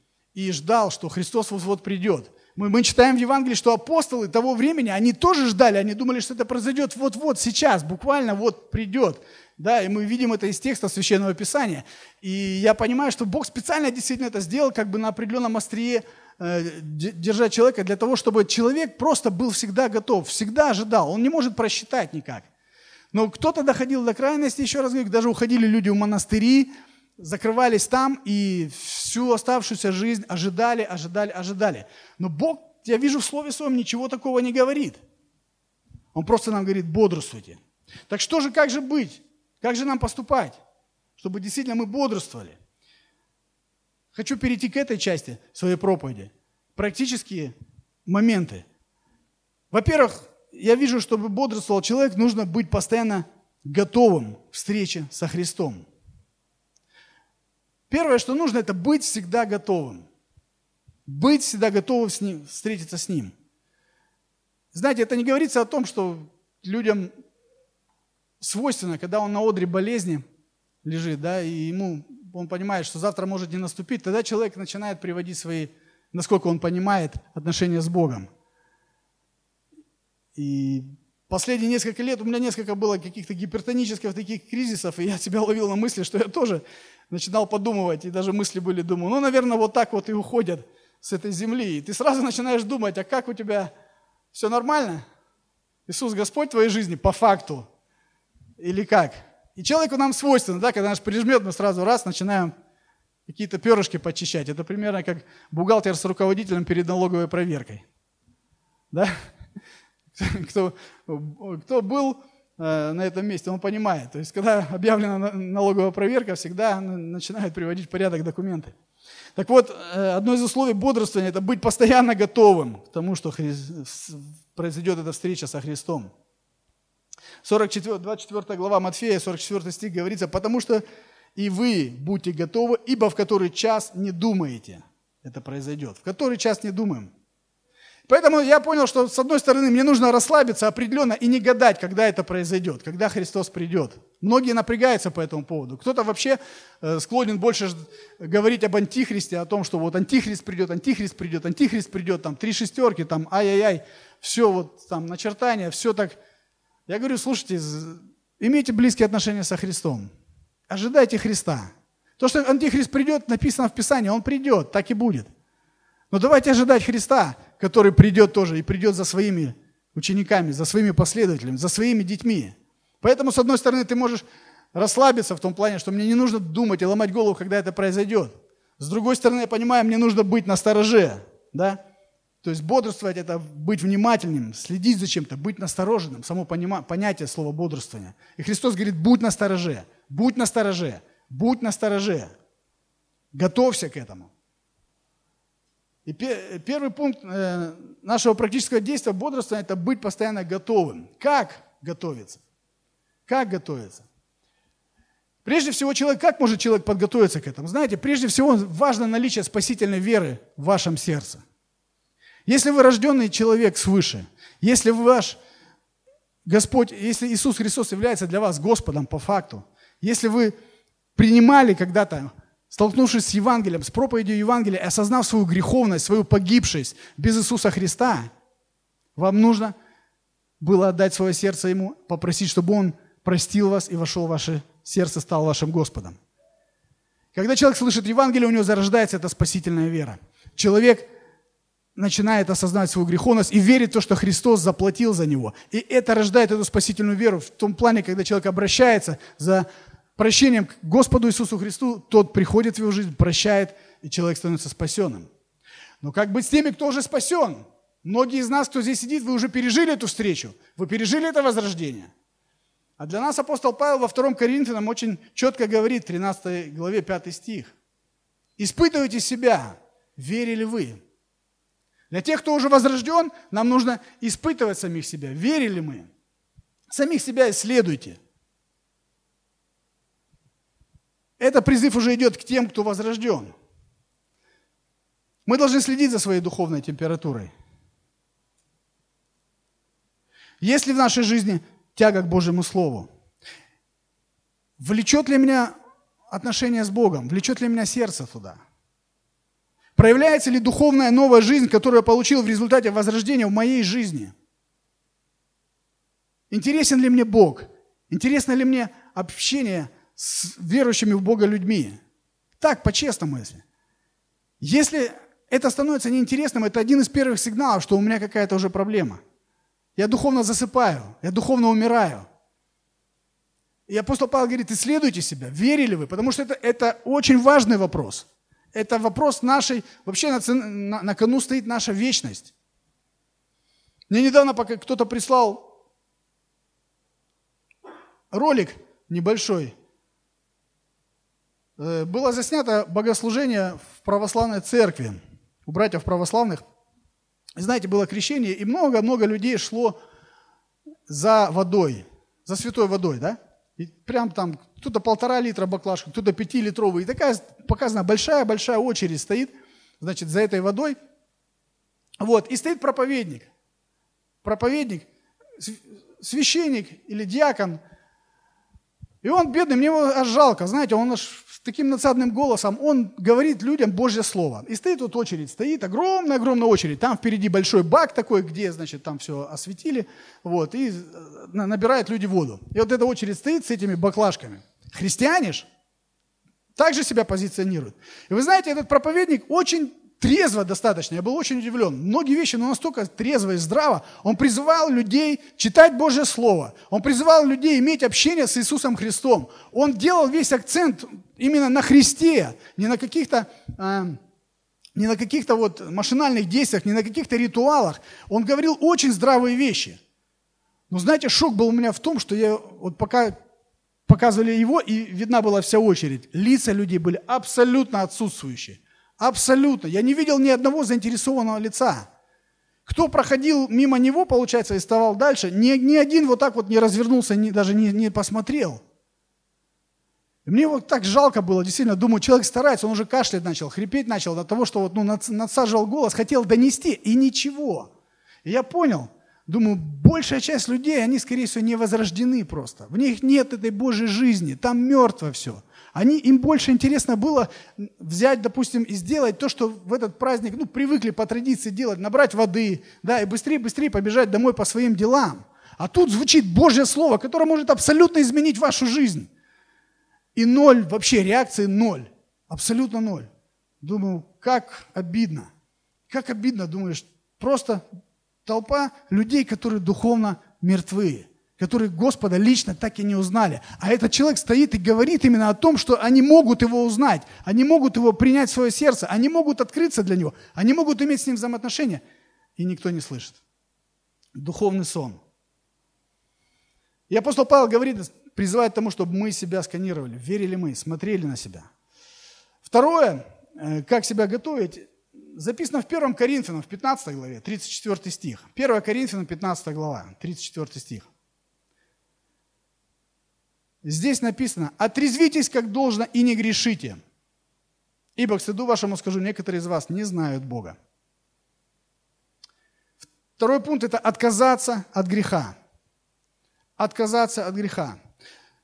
и ждал, что Христос вот-вот придет. Мы, мы читаем в Евангелии, что апостолы того времени, они тоже ждали, они думали, что это произойдет вот-вот, сейчас, буквально вот придет. Да, и мы видим это из текста Священного Писания. И я понимаю, что Бог специально действительно это сделал как бы на определенном острие Э, держать человека для того, чтобы человек просто был всегда готов, всегда ожидал. Он не может просчитать никак. Но кто-то доходил до крайности, еще раз говорю, даже уходили люди в монастыри, закрывались там и всю оставшуюся жизнь ожидали, ожидали, ожидали. Но Бог, я вижу в Слове Своем, ничего такого не говорит. Он просто нам говорит, бодрствуйте. Так что же, как же быть? Как же нам поступать, чтобы действительно мы бодрствовали? Хочу перейти к этой части своей проповеди. Практические моменты. Во-первых, я вижу, чтобы бодрствовал человек, нужно быть постоянно готовым к встрече со Христом. Первое, что нужно, это быть всегда готовым. Быть всегда готовым с ним, встретиться с Ним. Знаете, это не говорится о том, что людям свойственно, когда он на одре болезни лежит, да, и ему он понимает, что завтра может не наступить, тогда человек начинает приводить свои, насколько он понимает, отношения с Богом. И последние несколько лет у меня несколько было каких-то гипертонических таких кризисов, и я себя ловил на мысли, что я тоже начинал подумывать, и даже мысли были, думаю, ну, наверное, вот так вот и уходят с этой земли. И ты сразу начинаешь думать, а как у тебя все нормально? Иисус Господь твоей жизни по факту? Или как? И человеку нам свойственно, да, когда нас прижмет, мы сразу раз начинаем какие-то перышки почищать. Это примерно как бухгалтер с руководителем перед налоговой проверкой. Да? Кто, кто был на этом месте, он понимает. То есть, когда объявлена налоговая проверка, всегда начинают приводить в порядок документы. Так вот, э, одно из условий бодрствования – это быть постоянно готовым к тому, что произойдет эта встреча со Христом. 44, 24 глава Матфея, 44 стих говорится, «Потому что и вы будьте готовы, ибо в который час не думаете, это произойдет». В который час не думаем. Поэтому я понял, что с одной стороны мне нужно расслабиться определенно и не гадать, когда это произойдет, когда Христос придет. Многие напрягаются по этому поводу. Кто-то вообще э, склонен больше говорить об антихристе, о том, что вот антихрист придет, антихрист придет, антихрист придет, там три шестерки, там ай-яй-яй, все вот там начертания, все так я говорю, слушайте, имейте близкие отношения со Христом. Ожидайте Христа. То, что Антихрист придет, написано в Писании, он придет, так и будет. Но давайте ожидать Христа, который придет тоже и придет за своими учениками, за своими последователями, за своими детьми. Поэтому, с одной стороны, ты можешь расслабиться в том плане, что мне не нужно думать и ломать голову, когда это произойдет. С другой стороны, я понимаю, мне нужно быть на стороже, да? То есть бодрствовать – это быть внимательным, следить за чем-то, быть настороженным, само понятие слова бодрствования. И Христос говорит, будь настороже, будь настороже, будь настороже. Готовься к этому. И первый пункт э, нашего практического действия бодрствования – это быть постоянно готовым. Как готовиться? Как готовиться? Прежде всего, человек, как может человек подготовиться к этому? Знаете, прежде всего важно наличие спасительной веры в вашем сердце. Если вы рожденный человек свыше, если ваш Господь, если Иисус Христос является для вас Господом по факту, если вы принимали когда-то, столкнувшись с Евангелием, с проповедью Евангелия, осознав свою греховность, свою погибшесть без Иисуса Христа, вам нужно было отдать свое сердце Ему, попросить, чтобы Он простил вас и вошел в ваше сердце, стал вашим Господом. Когда человек слышит Евангелие, у него зарождается эта спасительная вера. Человек – начинает осознать свою греховность и верит в то, что Христос заплатил за него. И это рождает эту спасительную веру в том плане, когда человек обращается за прощением к Господу Иисусу Христу, тот приходит в его жизнь, прощает, и человек становится спасенным. Но как быть с теми, кто уже спасен? Многие из нас, кто здесь сидит, вы уже пережили эту встречу, вы пережили это возрождение. А для нас апостол Павел во 2 Коринфянам очень четко говорит, 13 главе 5 стих. «Испытывайте себя, верили вы, для тех, кто уже возрожден, нам нужно испытывать самих себя. Верили мы? Самих себя исследуйте. Это призыв уже идет к тем, кто возрожден. Мы должны следить за своей духовной температурой. Есть ли в нашей жизни тяга к Божьему Слову? Влечет ли меня отношение с Богом? Влечет ли меня сердце туда? Проявляется ли духовная новая жизнь, которую я получил в результате возрождения в моей жизни? Интересен ли мне Бог? Интересно ли мне общение с верующими в Бога людьми? Так, по-честному, если. Если это становится неинтересным, это один из первых сигналов, что у меня какая-то уже проблема. Я духовно засыпаю, я духовно умираю. И апостол Павел говорит, исследуйте себя, верили вы, потому что это, это очень важный вопрос – это вопрос нашей, вообще на, на, на кону стоит наша вечность. Мне недавно пока кто-то прислал ролик небольшой. Э, было заснято богослужение в православной церкви, у братьев православных. Знаете, было крещение, и много-много людей шло за водой, за святой водой, да? И прям там кто-то полтора литра баклажка, кто-то пятилитровый. И такая показана большая-большая очередь стоит, значит, за этой водой. Вот, и стоит проповедник. Проповедник, священник или диакон. И он бедный, мне его аж жалко, знаете, он аж с таким надсадным голосом, он говорит людям Божье Слово. И стоит вот очередь, стоит огромная-огромная очередь. Там впереди большой бак такой, где, значит, там все осветили, вот, и э, набирают люди воду. И вот эта очередь стоит с этими баклажками. Христиане ж также себя позиционируют. И вы знаете, этот проповедник очень трезво достаточно, я был очень удивлен. Многие вещи, но настолько трезво и здраво. Он призывал людей читать Божье Слово. Он призывал людей иметь общение с Иисусом Христом. Он делал весь акцент именно на Христе, не на каких-то... Э, не на каких-то вот машинальных действиях, не на каких-то ритуалах. Он говорил очень здравые вещи. Но знаете, шок был у меня в том, что я вот пока показывали его, и видна была вся очередь. Лица людей были абсолютно отсутствующие. Абсолютно. Я не видел ни одного заинтересованного лица. Кто проходил мимо него, получается, и вставал дальше, ни, ни один вот так вот не развернулся, ни, даже не, не посмотрел. И мне вот так жалко было, действительно, думаю, человек старается, он уже кашлять начал, хрипеть начал от того, что вот, ну, надсаживал голос, хотел донести, и ничего. И я понял – Думаю, большая часть людей, они, скорее всего, не возрождены просто. В них нет этой Божьей жизни, там мертво все. Они, им больше интересно было взять, допустим, и сделать то, что в этот праздник, ну, привыкли по традиции делать, набрать воды, да, и быстрее-быстрее побежать домой по своим делам. А тут звучит Божье Слово, которое может абсолютно изменить вашу жизнь. И ноль, вообще реакции ноль. Абсолютно ноль. Думаю, как обидно. Как обидно, думаешь, просто толпа людей, которые духовно мертвые, которые Господа лично так и не узнали. А этот человек стоит и говорит именно о том, что они могут его узнать, они могут его принять в свое сердце, они могут открыться для него, они могут иметь с ним взаимоотношения. и никто не слышит. Духовный сон. И апостол Павел говорит, призывает к тому, чтобы мы себя сканировали, верили мы, смотрели на себя. Второе, э, как себя готовить, записано в 1 Коринфянам, в 15 главе, 34 стих. 1 Коринфянам, 15 глава, 34 стих. Здесь написано, «Отрезвитесь, как должно, и не грешите, ибо к стыду вашему скажу, некоторые из вас не знают Бога». Второй пункт – это отказаться от греха. Отказаться от греха.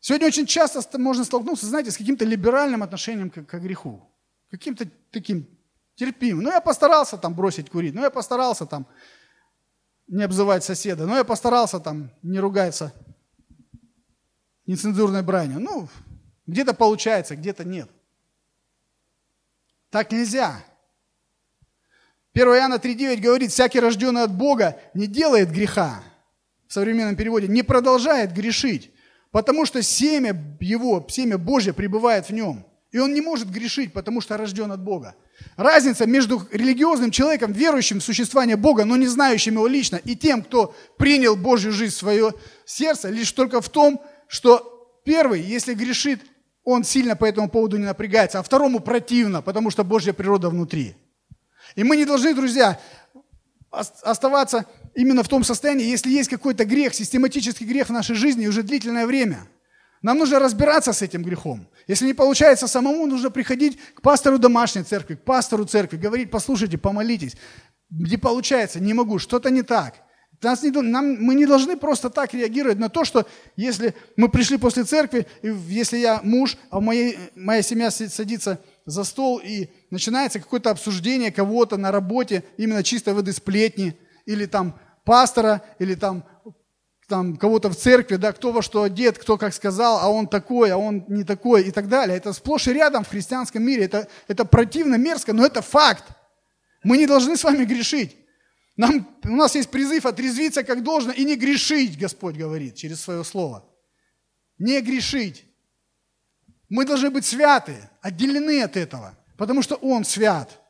Сегодня очень часто можно столкнуться, знаете, с каким-то либеральным отношением к, к греху. Каким-то таким терпимым. Ну, я постарался там бросить курить, ну, я постарался там не обзывать соседа, ну, я постарался там не ругаться нецензурной бранью. Ну, где-то получается, где-то нет. Так нельзя. 1 Иоанна 3,9 говорит, всякий рожденный от Бога не делает греха. В современном переводе не продолжает грешить, потому что семя его, семя Божье пребывает в нем. И он не может грешить, потому что рожден от Бога. Разница между религиозным человеком, верующим в существование Бога, но не знающим его лично, и тем, кто принял Божью жизнь в свое сердце, лишь только в том, что первый, если грешит, он сильно по этому поводу не напрягается, а второму противно, потому что Божья природа внутри. И мы не должны, друзья, оставаться именно в том состоянии, если есть какой-то грех, систематический грех в нашей жизни уже длительное время. Нам нужно разбираться с этим грехом. Если не получается самому, нужно приходить к пастору домашней церкви, к пастору церкви, говорить, послушайте, помолитесь. Не получается, не могу, что-то не так. Нас не, нам, мы не должны просто так реагировать на то, что если мы пришли после церкви, и если я муж, а моей, моя семья садится за стол и начинается какое-то обсуждение кого-то на работе, именно чистой воды сплетни, или там пастора, или там, там кого-то в церкви, да, кто во что одет, кто как сказал, а он такой, а он не такой и так далее. Это сплошь и рядом в христианском мире. Это, это противно, мерзко, но это факт. Мы не должны с вами грешить. Нам, у нас есть призыв отрезвиться как должно и не грешить, Господь говорит через свое слово. Не грешить. Мы должны быть святы, отделены от этого, потому что Он свят.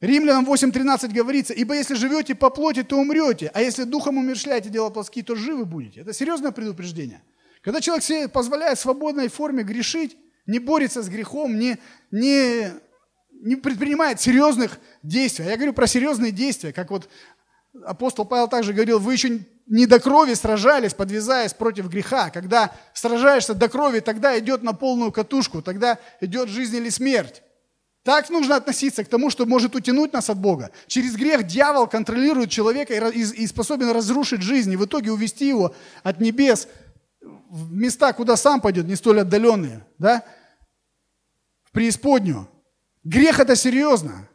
Римлянам 8.13 говорится, «Ибо если живете по плоти, то умрете, а если духом умершляете дела плоские, то живы будете». Это серьезное предупреждение. Когда человек себе позволяет в свободной форме грешить, не борется с грехом, не, не не предпринимает серьезных действий. Я говорю про серьезные действия, как вот апостол Павел также говорил, вы еще не до крови сражались, подвязаясь против греха. Когда сражаешься до крови, тогда идет на полную катушку, тогда идет жизнь или смерть. Так нужно относиться к тому, что может утянуть нас от Бога. Через грех дьявол контролирует человека и способен разрушить жизнь, и в итоге увести его от небес в места, куда сам пойдет, не столь отдаленные, да? в преисподнюю. Грех это серьезно.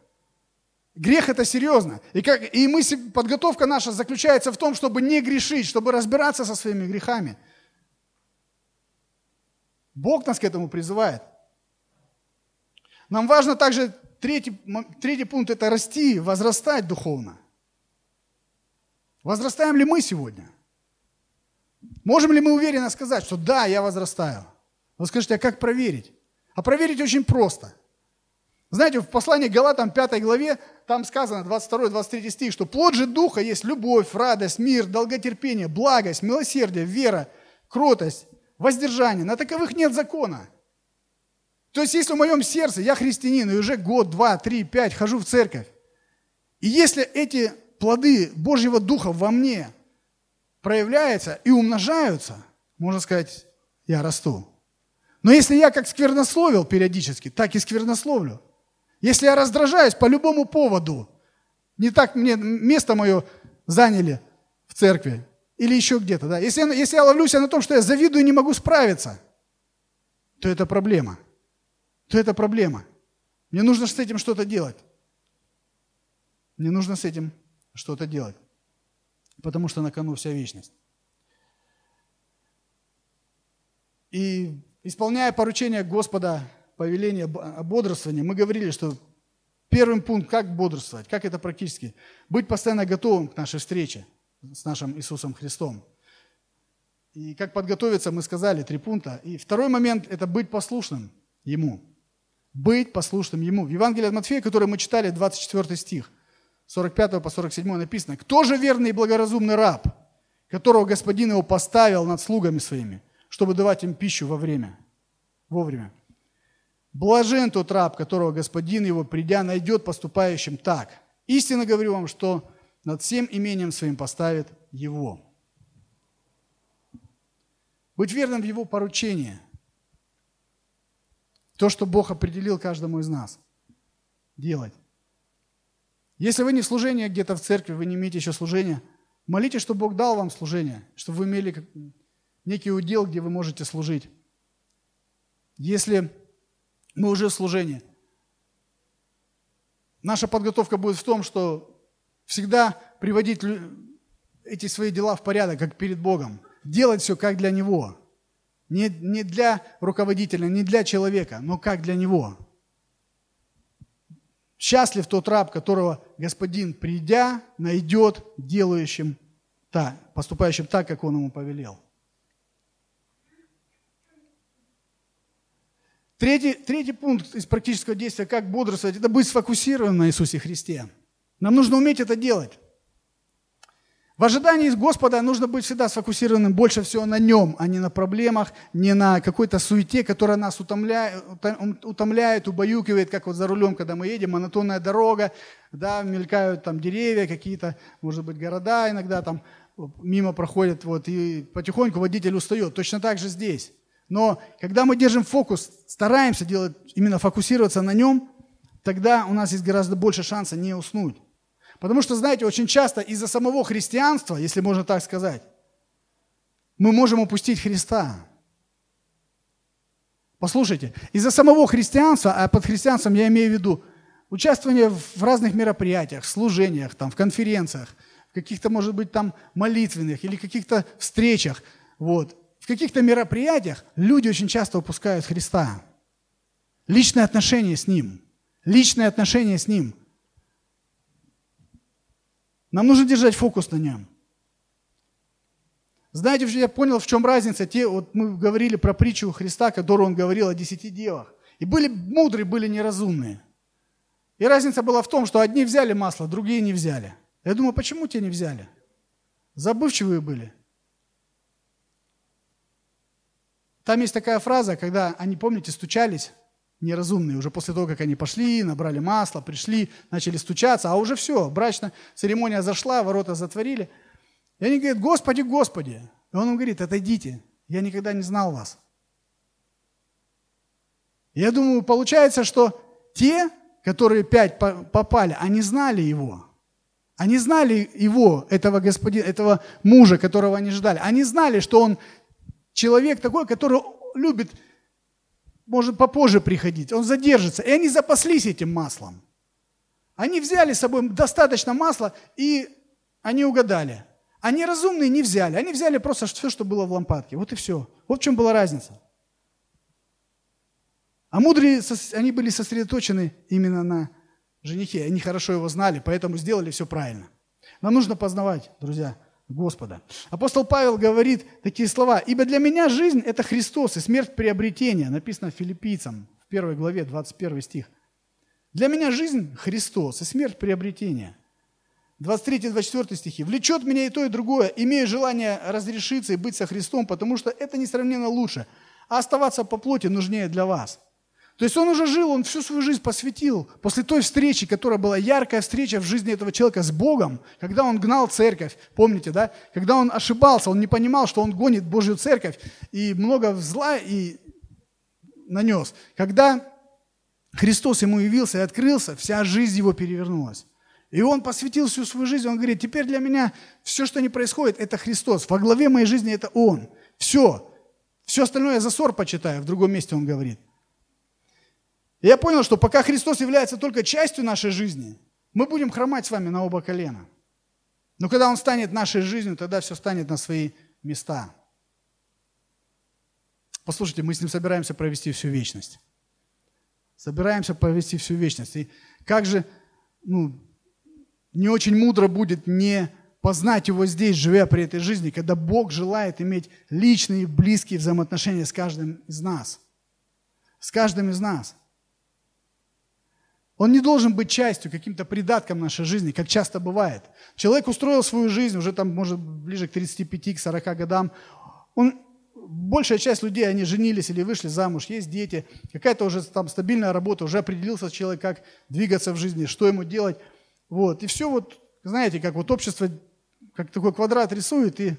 Грех это серьезно. И, как, и мы, подготовка наша заключается в том, чтобы не грешить, чтобы разбираться со своими грехами. Бог нас к этому призывает. Нам важно также, третий, третий пункт, это расти, возрастать духовно. Возрастаем ли мы сегодня? Можем ли мы уверенно сказать, что да, я возрастаю? Вы скажете, а как проверить? А проверить очень просто – знаете, в послании Галатам 5 главе, там сказано, 22-23 стих, что плод же Духа есть любовь, радость, мир, долготерпение, благость, милосердие, вера, кротость, воздержание. На таковых нет закона. То есть, если в моем сердце я христианин, и уже год, два, три, пять хожу в церковь, и если эти плоды Божьего Духа во мне проявляются и умножаются, можно сказать, я расту. Но если я как сквернословил периодически, так и сквернословлю, если я раздражаюсь по любому поводу, не так мне место мое заняли в церкви или еще где-то, да, если, я, если я ловлюсь на том, что я завидую и не могу справиться, то это проблема. То это проблема. Мне нужно с этим что-то делать. Мне нужно с этим что-то делать. Потому что на кону вся вечность. И исполняя поручение Господа повеление о бодрствовании, мы говорили, что первый пункт, как бодрствовать, как это практически, быть постоянно готовым к нашей встрече с нашим Иисусом Христом. И как подготовиться, мы сказали, три пункта. И второй момент – это быть послушным Ему. Быть послушным Ему. В Евангелии от Матфея, которое мы читали, 24 стих. 45 по 47 написано, «Кто же верный и благоразумный раб, которого господин его поставил над слугами своими, чтобы давать им пищу во время, вовремя? Блажен тот раб, которого господин его, придя, найдет поступающим так. Истинно говорю вам, что над всем имением своим поставит его». Быть верным в его поручение. То, что Бог определил каждому из нас делать. Если вы не в служении где-то в церкви, вы не имеете еще служения, молитесь, чтобы Бог дал вам служение, чтобы вы имели некий удел, где вы можете служить. Если мы уже в служении, наша подготовка будет в том, что всегда приводить эти свои дела в порядок, как перед Богом. Делать все как для Него. Не, не для руководителя, не для человека, но как для Него. Счастлив тот раб, которого господин, придя, найдет делающим так, поступающим так, как он ему повелел. Третий, третий пункт из практического действия, как бодрствовать, это быть сфокусированным на Иисусе Христе. Нам нужно уметь это делать. В ожидании Господа нужно быть всегда сфокусированным больше всего на Нем, а не на проблемах, не на какой-то суете, которая нас утомляет, утомляет, убаюкивает, как вот за рулем, когда мы едем, монотонная дорога, да, мелькают там деревья какие-то, может быть, города иногда там мимо проходят, вот, и потихоньку водитель устает. Точно так же здесь. Но когда мы держим фокус, стараемся делать, именно фокусироваться на нем, тогда у нас есть гораздо больше шанса не уснуть. Потому что, знаете, очень часто из-за самого христианства, если можно так сказать, мы можем упустить Христа. Послушайте, из-за самого христианства, а под христианством я имею в виду участвование в разных мероприятиях, служениях, там, в конференциях, каких-то, может быть, там молитвенных или каких-то встречах, вот, в каких-то мероприятиях люди очень часто упускают Христа. Личное отношение с Ним. Личное отношение с Ним – нам нужно держать фокус на нем. Знаете, я понял, в чем разница. Те, вот мы говорили про притчу Христа, которую он говорил о десяти девах. И были мудрые, были неразумные. И разница была в том, что одни взяли масло, другие не взяли. Я думаю, почему те не взяли? Забывчивые были. Там есть такая фраза, когда они, помните, стучались, неразумные. Уже после того, как они пошли, набрали масло, пришли, начали стучаться, а уже все, брачная церемония зашла, ворота затворили. И они говорят, Господи, Господи. И он им говорит, отойдите, я никогда не знал вас. Я думаю, получается, что те, которые пять попали, они знали его. Они знали его, этого господина, этого мужа, которого они ждали. Они знали, что он человек такой, который любит может попозже приходить, он задержится. И они запаслись этим маслом. Они взяли с собой достаточно масла, и они угадали. Они разумные не взяли. Они взяли просто все, что было в лампадке. Вот и все. Вот в чем была разница. А мудрые, они были сосредоточены именно на женихе. Они хорошо его знали, поэтому сделали все правильно. Нам нужно познавать, друзья, Господа. Апостол Павел говорит такие слова. «Ибо для меня жизнь – это Христос, и смерть – приобретение». Написано филиппийцам в первой главе, 21 стих. «Для меня жизнь – Христос, и смерть – приобретение». 23-24 стихи. «Влечет меня и то, и другое, имея желание разрешиться и быть со Христом, потому что это несравненно лучше, а оставаться по плоти нужнее для вас». То есть он уже жил, он всю свою жизнь посвятил. После той встречи, которая была яркая встреча в жизни этого человека с Богом, когда он гнал церковь, помните, да? Когда он ошибался, он не понимал, что он гонит Божью церковь и много зла и нанес. Когда Христос ему явился и открылся, вся жизнь его перевернулась. И он посвятил всю свою жизнь, он говорит, теперь для меня все, что не происходит, это Христос. Во главе моей жизни это Он. Все. Все остальное я за ссор почитаю, в другом месте он говорит. И я понял, что пока Христос является только частью нашей жизни, мы будем хромать с вами на оба колена. Но когда Он станет нашей жизнью, тогда все станет на свои места. Послушайте, мы с Ним собираемся провести всю вечность. Собираемся провести всю вечность. И как же, ну, не очень мудро будет не познать Его здесь, живя при этой жизни, когда Бог желает иметь личные, близкие взаимоотношения с каждым из нас. С каждым из нас. Он не должен быть частью, каким-то придатком нашей жизни, как часто бывает. Человек устроил свою жизнь уже там, может, ближе к 35, к 40 годам. Он, большая часть людей, они женились или вышли замуж, есть дети, какая-то уже там стабильная работа, уже определился человек, как двигаться в жизни, что ему делать. Вот. И все вот, знаете, как вот общество, как такой квадрат рисует, и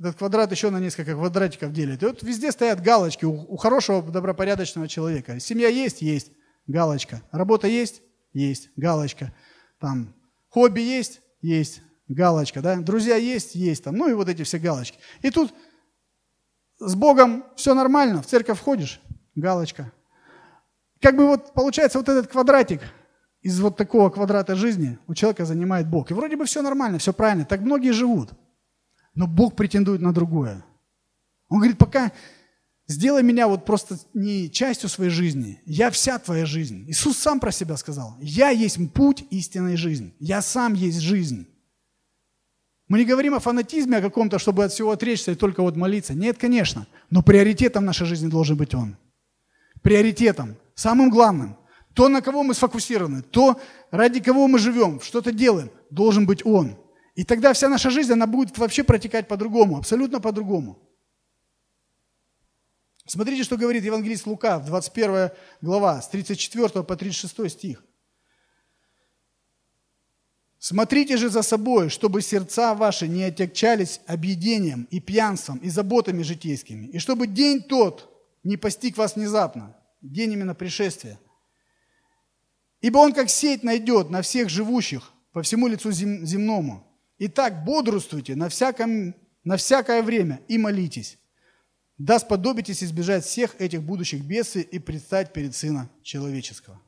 этот квадрат еще на несколько квадратиков делит. И вот везде стоят галочки у, у хорошего, добропорядочного человека. Семья есть? Есть галочка. Работа есть? Есть, галочка. Там хобби есть? Есть, галочка. Да? Друзья есть? Есть. Там. Ну и вот эти все галочки. И тут с Богом все нормально, в церковь входишь, галочка. Как бы вот получается вот этот квадратик из вот такого квадрата жизни у человека занимает Бог. И вроде бы все нормально, все правильно, так многие живут. Но Бог претендует на другое. Он говорит, пока Сделай меня вот просто не частью своей жизни, я вся твоя жизнь. Иисус сам про себя сказал, я есть путь истинной жизни, я сам есть жизнь. Мы не говорим о фанатизме, о каком-то, чтобы от всего отречься и только вот молиться. Нет, конечно. Но приоритетом нашей жизни должен быть Он. Приоритетом, самым главным. То, на кого мы сфокусированы, то, ради кого мы живем, что-то делаем, должен быть Он. И тогда вся наша жизнь, она будет вообще протекать по-другому, абсолютно по-другому. Смотрите, что говорит евангелист Лука, 21 глава, с 34 по 36 стих. Смотрите же за собой, чтобы сердца ваши не отягчались объедением и пьянством и заботами житейскими, и чтобы день тот не постиг вас внезапно, день именно пришествия. Ибо он как сеть найдет на всех живущих по всему лицу земному. Итак, бодрствуйте на, всяком, на всякое время и молитесь да сподобитесь избежать всех этих будущих бедствий и предстать перед Сына Человеческого.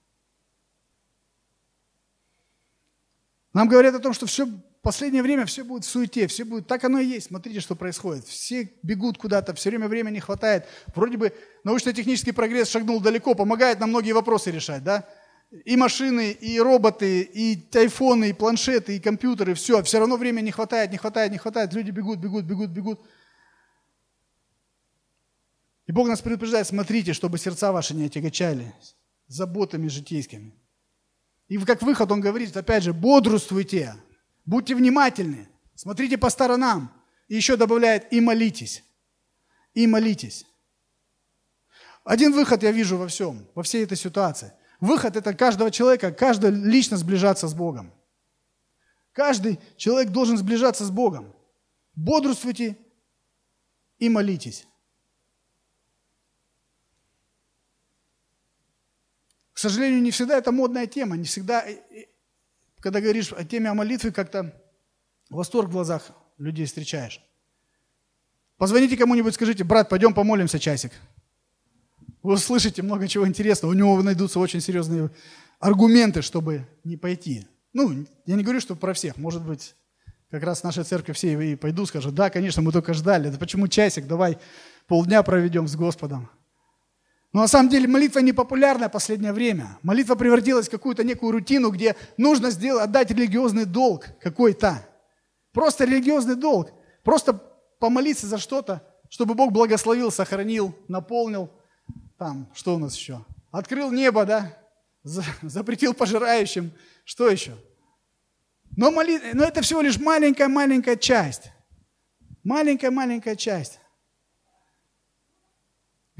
Нам говорят о том, что все последнее время все будет в суете, все будет, так оно и есть. Смотрите, что происходит. Все бегут куда-то, все время времени не хватает. Вроде бы научно-технический прогресс шагнул далеко, помогает нам многие вопросы решать, да? И машины, и роботы, и айфоны, и планшеты, и компьютеры, все. Все равно времени не хватает, не хватает, не хватает. Люди бегут, бегут, бегут, бегут. И Бог нас предупреждает, смотрите, чтобы сердца ваши не отягочались заботами житейскими. И как выход он говорит, опять же, бодрствуйте, будьте внимательны, смотрите по сторонам. И еще добавляет, и молитесь. И молитесь. Один выход я вижу во всем, во всей этой ситуации. Выход – это каждого человека, каждый лично сближаться с Богом. Каждый человек должен сближаться с Богом. Бодрствуйте и молитесь. Сожалению, не всегда это модная тема, не всегда, э, э, когда говоришь о теме о молитве, как-то восторг в глазах людей встречаешь. Позвоните кому-нибудь, скажите, брат, пойдем помолимся часик. Вы услышите много чего интересного, у него найдутся очень серьезные аргументы, чтобы не пойти. Ну, я не говорю, что про всех, может быть, как раз в нашей церкви все и пойду, скажут, да, конечно, мы только ждали, да почему часик, давай полдня проведем с Господом. Но на самом деле молитва не популярная в последнее время. Молитва превратилась в какую-то некую рутину, где нужно сделать, отдать религиозный долг какой-то. Просто религиозный долг. Просто помолиться за что-то, чтобы Бог благословил, сохранил, наполнил. Там, что у нас еще? Открыл небо, да? Запретил пожирающим. Что еще? Но, моли... Но это всего лишь маленькая-маленькая часть. Маленькая-маленькая часть.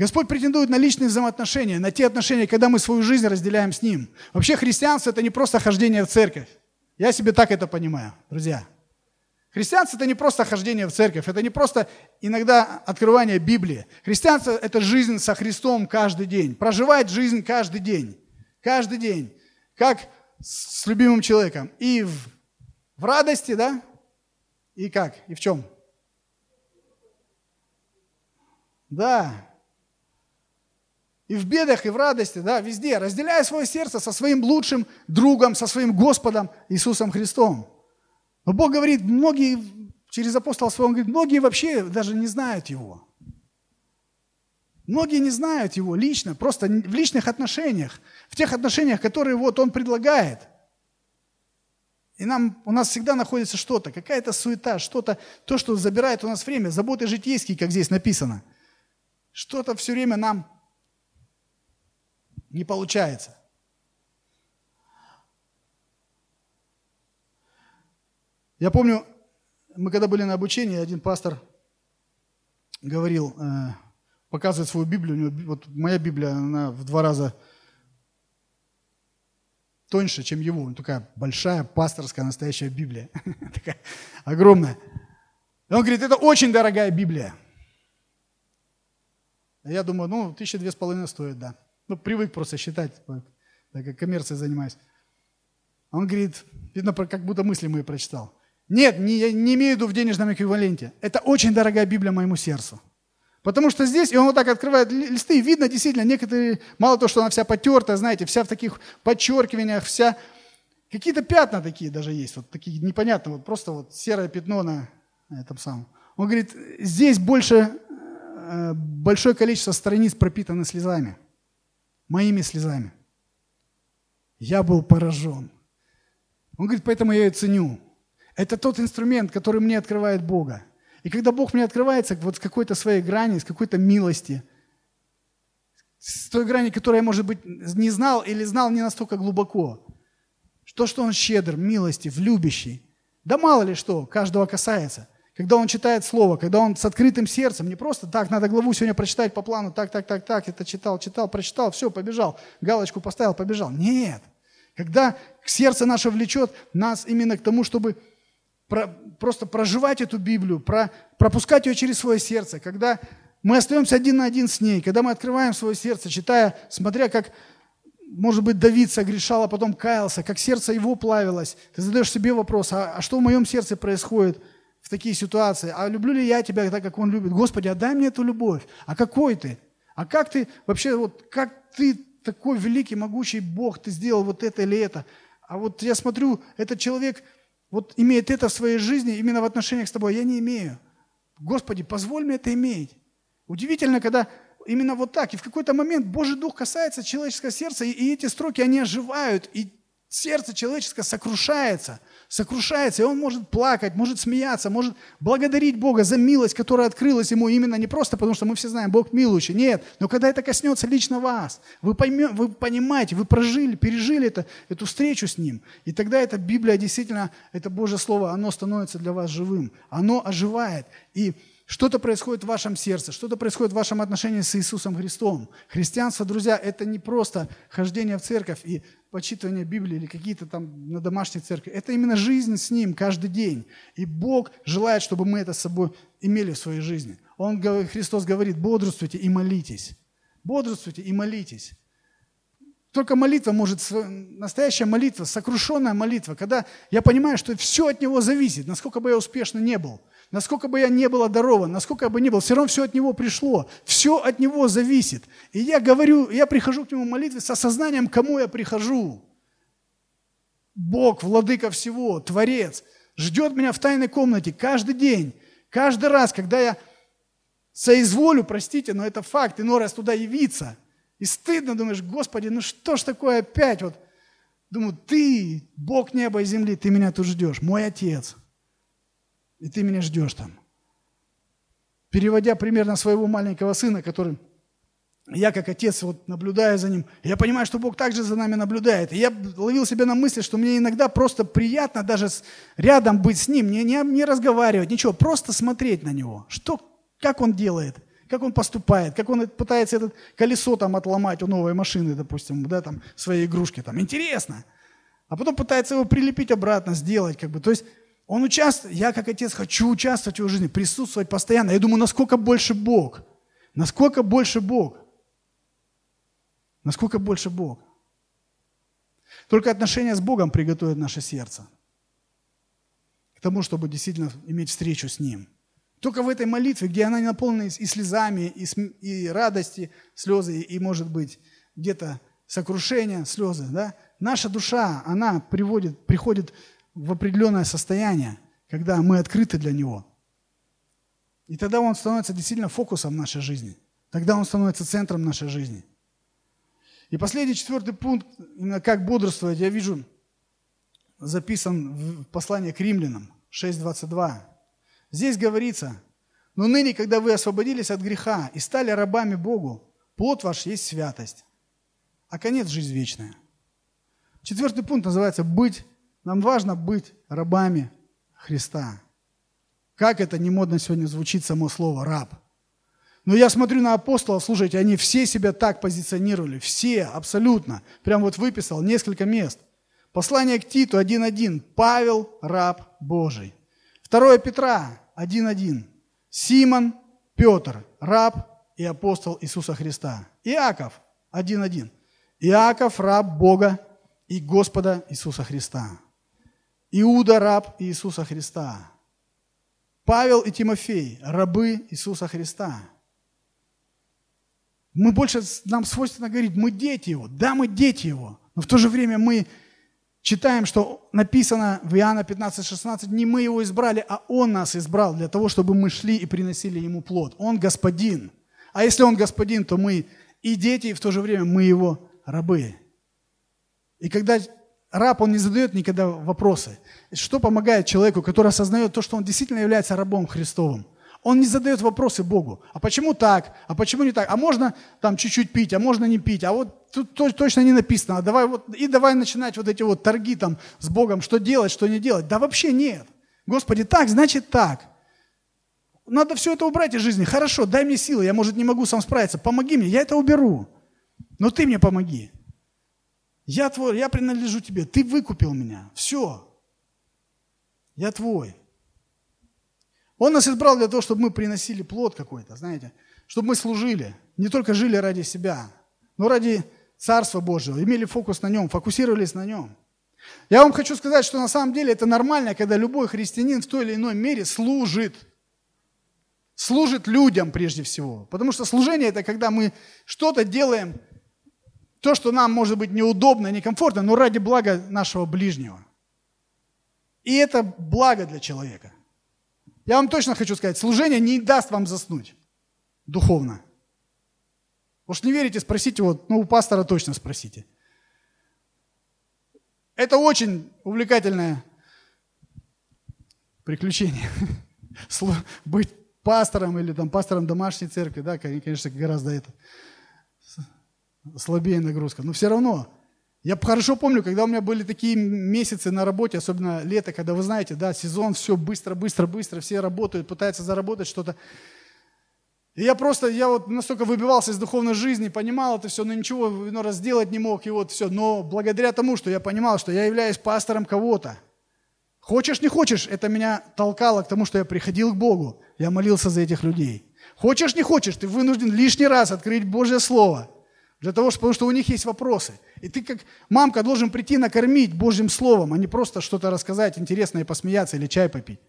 Господь претендует на личные взаимоотношения, на те отношения, когда мы свою жизнь разделяем с Ним. Вообще христианство – это не просто хождение в церковь. Я себе так это понимаю, друзья. Христианство – это не просто хождение в церковь, это не просто иногда открывание Библии. Христианство – это жизнь со Христом каждый день, проживать жизнь каждый день, каждый день, как с любимым человеком. И в, в радости, да? И как? И в чем? Да, и в бедах, и в радости, да, везде, разделяя свое сердце со своим лучшим другом, со своим Господом Иисусом Христом. Но Бог говорит, многие, через апостола своего, он говорит, многие вообще даже не знают Его. Многие не знают Его лично, просто в личных отношениях, в тех отношениях, которые вот Он предлагает. И нам, у нас всегда находится что-то, какая-то суета, что-то, то, что забирает у нас время, заботы житейские, как здесь написано. Что-то все время нам не получается. Я помню, мы когда были на обучении, один пастор говорил, э, показывает свою Библию, у него, вот моя Библия, она в два раза тоньше, чем его. Он такая большая пасторская настоящая Библия. такая огромная. И он говорит, это очень дорогая Библия. Я думаю, ну, тысяча две с половиной стоит, да. Ну, привык просто считать, так как коммерцией занимаюсь. Он говорит, видно, как будто мысли мои прочитал. Нет, не, я не имею в виду в денежном эквиваленте. Это очень дорогая Библия моему сердцу. Потому что здесь, и он вот так открывает листы, и видно действительно, некоторые, мало того, что она вся потертая, знаете, вся в таких подчеркиваниях, вся, какие-то пятна такие даже есть, вот такие непонятные, вот просто вот серое пятно на этом самом. Он говорит, здесь больше, э, большое количество страниц пропитаны слезами, моими слезами. Я был поражен. Он говорит, поэтому я ее ценю. Это тот инструмент, который мне открывает Бога. И когда Бог мне открывается вот с какой-то своей грани, с какой-то милости, с той грани, которую я, может быть, не знал или знал не настолько глубоко, то, что Он щедр, милостив, любящий, да мало ли что, каждого касается. Когда он читает Слово, когда он с открытым сердцем, не просто так, надо главу сегодня прочитать по плану, так, так, так, так, это читал, читал, прочитал, все, побежал, галочку поставил, побежал. Нет. Когда сердце наше влечет нас именно к тому, чтобы про, просто проживать эту Библию, про, пропускать ее через свое сердце, когда мы остаемся один на один с ней, когда мы открываем свое сердце, читая, смотря как, может быть, Давид согрешал, а потом каялся, как сердце его плавилось, ты задаешь себе вопрос, а, а что в моем сердце происходит такие ситуации? А люблю ли я тебя так, как он любит? Господи, отдай мне эту любовь. А какой ты? А как ты вообще, вот как ты такой великий, могучий Бог, ты сделал вот это или это? А вот я смотрю, этот человек – вот имеет это в своей жизни, именно в отношениях с тобой, я не имею. Господи, позволь мне это иметь. Удивительно, когда именно вот так, и в какой-то момент Божий Дух касается человеческого сердца, и эти строки, они оживают, и сердце человеческое сокрушается – сокрушается, и он может плакать, может смеяться, может благодарить Бога за милость, которая открылась ему именно не просто потому, что мы все знаем, Бог милующий, нет, но когда это коснется лично вас, вы, поймете, вы понимаете, вы прожили, пережили это, эту встречу с Ним, и тогда эта Библия действительно, это Божье Слово, оно становится для вас живым, оно оживает, и что-то происходит в вашем сердце, что-то происходит в вашем отношении с Иисусом Христом. Христианство, друзья, это не просто хождение в церковь и почитывание Библии или какие-то там на домашней церкви. Это именно жизнь с Ним каждый день. И Бог желает, чтобы мы это с собой имели в своей жизни. Он, Христос говорит, бодрствуйте и молитесь. Бодрствуйте и молитесь. Только молитва может, настоящая молитва, сокрушенная молитва, когда я понимаю, что все от Него зависит, насколько бы я успешно не был – Насколько бы я не был одарован, насколько я бы не был, все равно все от Него пришло. Все от Него зависит. И я говорю, я прихожу к Нему в молитве с осознанием, кому я прихожу. Бог, владыка всего, Творец, ждет меня в тайной комнате каждый день. Каждый раз, когда я соизволю, простите, но это факт, иной раз туда явиться. И стыдно, думаешь, Господи, ну что ж такое опять? Вот, думаю, ты, Бог неба и земли, ты меня тут ждешь, мой Отец – и ты меня ждешь там. Переводя примерно своего маленького сына, который я как отец, вот наблюдая за ним, я понимаю, что Бог также за нами наблюдает. И я ловил себя на мысли, что мне иногда просто приятно даже рядом быть с ним, не, не, не разговаривать, ничего, просто смотреть на него. Что, как он делает, как он поступает, как он пытается это колесо там отломать у новой машины, допустим, да, там, своей игрушки. Там. Интересно. А потом пытается его прилепить обратно, сделать. Как бы. То есть он участвует, я как отец хочу участвовать в его жизни, присутствовать постоянно. Я думаю, насколько больше Бог? Насколько больше Бог? Насколько больше Бог? Только отношения с Богом приготовят наше сердце к тому, чтобы действительно иметь встречу с Ним. Только в этой молитве, где она наполнена и слезами, и, см... и радости, слезы, и, может быть, где-то сокрушение, слезы, да? Наша душа, она приводит, приходит в определенное состояние, когда мы открыты для Него. И тогда Он становится действительно фокусом нашей жизни. Тогда Он становится центром нашей жизни. И последний, четвертый пункт, именно как бодрствовать, я вижу, записан в послании к римлянам 6.22. Здесь говорится, «Но ныне, когда вы освободились от греха и стали рабами Богу, плод ваш есть святость, а конец – жизнь вечная». Четвертый пункт называется «быть нам важно быть рабами Христа. Как это не модно сегодня звучит само слово «раб». Но я смотрю на апостолов, слушайте, они все себя так позиционировали, все, абсолютно. Прям вот выписал несколько мест. Послание к Титу 1.1. Павел, раб Божий. Второе Петра 1.1. Симон, Петр, раб и апостол Иисуса Христа. Иаков 1.1. Иаков, раб Бога и Господа Иисуса Христа. Иуда, раб Иисуса Христа. Павел и Тимофей, рабы Иисуса Христа. Мы больше, нам свойственно говорить, мы дети Его. Да, мы дети Его. Но в то же время мы читаем, что написано в Иоанна 15:16, не мы Его избрали, а Он нас избрал для того, чтобы мы шли и приносили Ему плод. Он Господин. А если Он Господин, то мы и дети, и в то же время мы Его рабы. И когда раб, он не задает никогда вопросы. Что помогает человеку, который осознает то, что он действительно является рабом Христовым? Он не задает вопросы Богу. А почему так? А почему не так? А можно там чуть-чуть пить, а можно не пить? А вот тут точно не написано. А давай вот, и давай начинать вот эти вот торги там с Богом, что делать, что не делать. Да вообще нет. Господи, так, значит так. Надо все это убрать из жизни. Хорошо, дай мне силы, я, может, не могу сам справиться. Помоги мне, я это уберу. Но ты мне помоги. Я твой, я принадлежу тебе. Ты выкупил меня. Все. Я твой. Он нас избрал для того, чтобы мы приносили плод какой-то, знаете, чтобы мы служили, не только жили ради себя, но ради Царства Божьего, имели фокус на нем, фокусировались на нем. Я вам хочу сказать, что на самом деле это нормально, когда любой христианин в той или иной мере служит. Служит людям прежде всего. Потому что служение это когда мы что-то делаем, то, что нам может быть неудобно, некомфортно, но ради блага нашего ближнего. И это благо для человека. Я вам точно хочу сказать, служение не даст вам заснуть духовно. Уж не верите, спросите вот, ну у пастора точно спросите. Это очень увлекательное приключение. Быть пастором или там пастором домашней церкви, да, конечно, гораздо это слабее нагрузка. Но все равно я хорошо помню, когда у меня были такие месяцы на работе, особенно лето, когда вы знаете, да, сезон, все быстро, быстро, быстро, все работают, пытаются заработать что-то. И я просто, я вот настолько выбивался из духовной жизни, понимал это все, но ничего но раз сделать не мог, и вот все. Но благодаря тому, что я понимал, что я являюсь пастором кого-то, хочешь, не хочешь, это меня толкало к тому, что я приходил к Богу, я молился за этих людей. Хочешь, не хочешь, ты вынужден лишний раз открыть Божье Слово – для того, потому что у них есть вопросы. И ты как мамка должен прийти накормить Божьим Словом, а не просто что-то рассказать интересное, посмеяться или чай попить.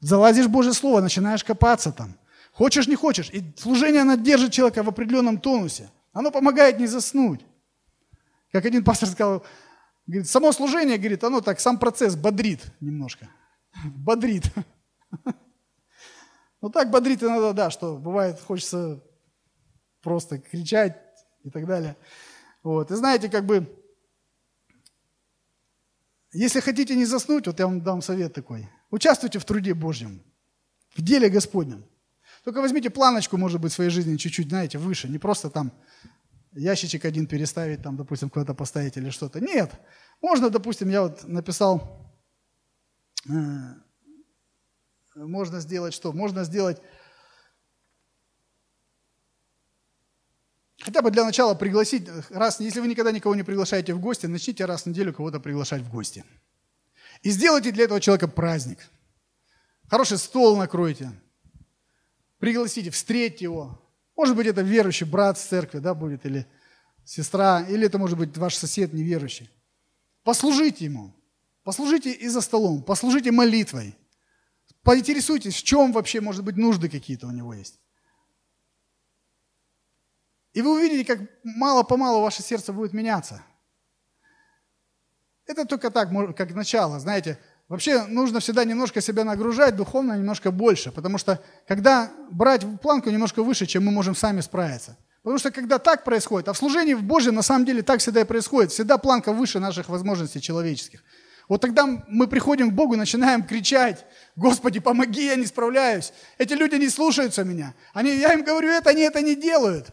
Залазишь в Божье Слово, начинаешь копаться там. Хочешь, не хочешь. И служение, оно держит человека в определенном тонусе. Оно помогает не заснуть. Как один пастор сказал, говорит, само служение, говорит, оно так, сам процесс бодрит немножко. Бодрит. Ну так бодрит иногда, да, что бывает, хочется просто кричать, и так далее. Вот. И знаете, как бы, если хотите не заснуть, вот я вам дам совет такой. Участвуйте в труде Божьем, в деле Господнем. Только возьмите планочку, может быть, своей жизни чуть-чуть, знаете, выше. Не просто там ящичек один переставить, там, допустим, куда-то поставить или что-то. Нет. Можно, допустим, я вот написал, э, можно сделать что? Можно сделать Хотя бы для начала пригласить, раз, если вы никогда никого не приглашаете в гости, начните раз в неделю кого-то приглашать в гости. И сделайте для этого человека праздник. Хороший стол накройте. Пригласите, встретьте его. Может быть, это верующий брат с церкви, да, будет, или сестра, или это может быть ваш сосед неверующий. Послужите ему. Послужите и за столом, послужите молитвой. Поинтересуйтесь, в чем вообще, может быть, нужды какие-то у него есть. И вы увидите, как мало-помалу ваше сердце будет меняться. Это только так, как начало, знаете. Вообще нужно всегда немножко себя нагружать духовно, немножко больше. Потому что когда брать планку немножко выше, чем мы можем сами справиться. Потому что когда так происходит, а в служении в Божьем на самом деле так всегда и происходит, всегда планка выше наших возможностей человеческих. Вот тогда мы приходим к Богу и начинаем кричать, Господи, помоги, я не справляюсь. Эти люди не слушаются меня. Они, я им говорю это, они это не делают.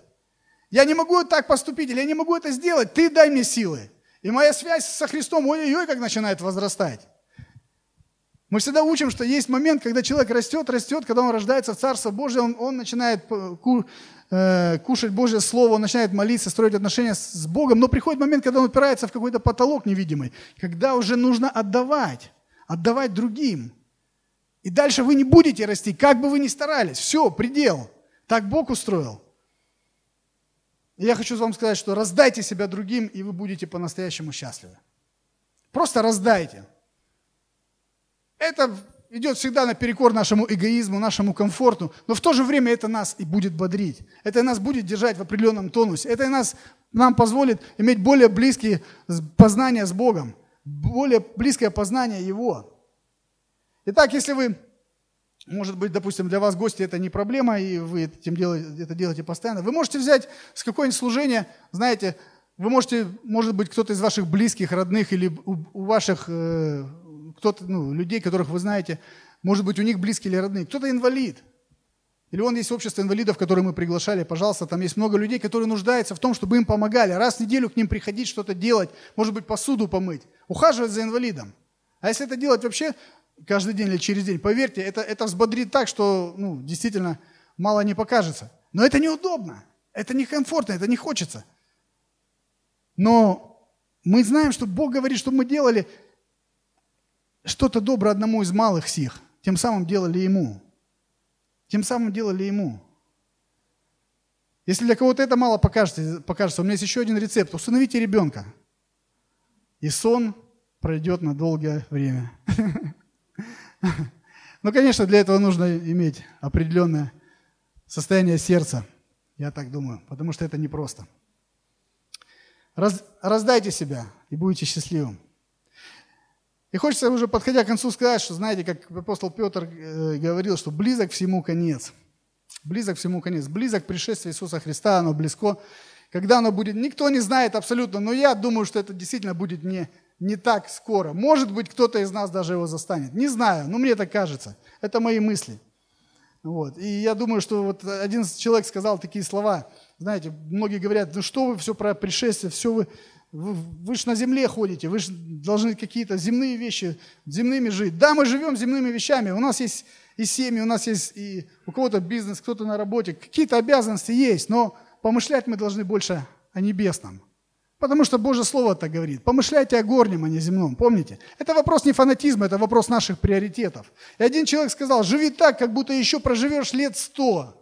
Я не могу так поступить, или я не могу это сделать. Ты дай мне силы. И моя связь со Христом, ой-ой-ой, как начинает возрастать. Мы всегда учим, что есть момент, когда человек растет, растет, когда он рождается в Царство Божье, он, он начинает э, кушать Божье Слово, он начинает молиться, строить отношения с Богом, но приходит момент, когда он упирается в какой-то потолок невидимый, когда уже нужно отдавать, отдавать другим. И дальше вы не будете расти, как бы вы ни старались. Все, предел. Так Бог устроил. Я хочу вам сказать, что раздайте себя другим, и вы будете по-настоящему счастливы. Просто раздайте. Это идет всегда наперекор нашему эгоизму, нашему комфорту, но в то же время это нас и будет бодрить. Это нас будет держать в определенном тонусе. Это нас, нам позволит иметь более близкие познания с Богом, более близкое познание Его. Итак, если вы, может быть, допустим, для вас гости это не проблема, и вы этим делаете, это делаете постоянно, вы можете взять с какое-нибудь служения, знаете, вы можете, может быть, кто-то из ваших близких, родных или у, у ваших э, кто-то, ну, людей, которых вы знаете, может быть, у них близкие или родные, кто-то инвалид. Или он есть общество инвалидов, которые мы приглашали, пожалуйста, там есть много людей, которые нуждаются в том, чтобы им помогали. Раз в неделю к ним приходить, что-то делать, может быть, посуду помыть, ухаживать за инвалидом. А если это делать вообще каждый день или через день, поверьте, это, это взбодрит так, что ну, действительно мало не покажется. Но это неудобно, это некомфортно, это не хочется. Но мы знаем, что Бог говорит, чтобы мы делали что-то доброе одному из малых сих, тем самым делали ему. Тем самым делали ему. Если для кого-то это мало покажется, покажется, у меня есть еще один рецепт. Установите ребенка. И сон пройдет на долгое время. Ну, конечно, для этого нужно иметь определенное состояние сердца, я так думаю, потому что это непросто. Раз, раздайте себя и будете счастливым. И хочется уже, подходя к концу, сказать, что, знаете, как апостол Петр э, говорил, что близок всему конец. Близок всему конец. Близок пришествие Иисуса Христа, оно близко. Когда оно будет, никто не знает абсолютно, но я думаю, что это действительно будет не, не так скоро. Может быть, кто-то из нас даже его застанет. Не знаю, но мне так кажется. Это мои мысли. Вот. И я думаю, что вот один человек сказал такие слова. Знаете, многие говорят, ну что вы все про пришествие, все вы вы, вы же на земле ходите, вы же должны какие-то земные вещи, земными жить. Да, мы живем земными вещами, у нас есть и семьи, у нас есть и у кого-то бизнес, кто-то на работе, какие-то обязанности есть, но помышлять мы должны больше о небесном. Потому что Божье Слово так говорит. Помышляйте о горнем, а не земном. Помните? Это вопрос не фанатизма, это вопрос наших приоритетов. И один человек сказал, живи так, как будто еще проживешь лет сто,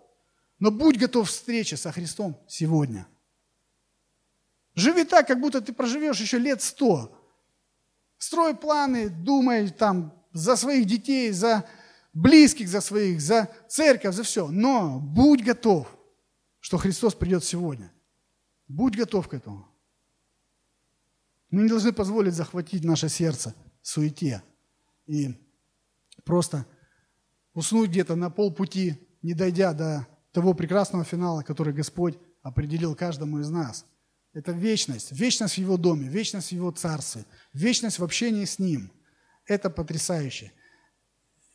но будь готов к встрече со Христом сегодня. Живи так, как будто ты проживешь еще лет сто. Строй планы, думай там за своих детей, за близких, за своих, за церковь, за все. Но будь готов, что Христос придет сегодня. Будь готов к этому. Мы не должны позволить захватить наше сердце суете и просто уснуть где-то на полпути, не дойдя до того прекрасного финала, который Господь определил каждому из нас – это вечность. Вечность в Его доме, вечность в Его царстве, вечность в общении с Ним. Это потрясающе.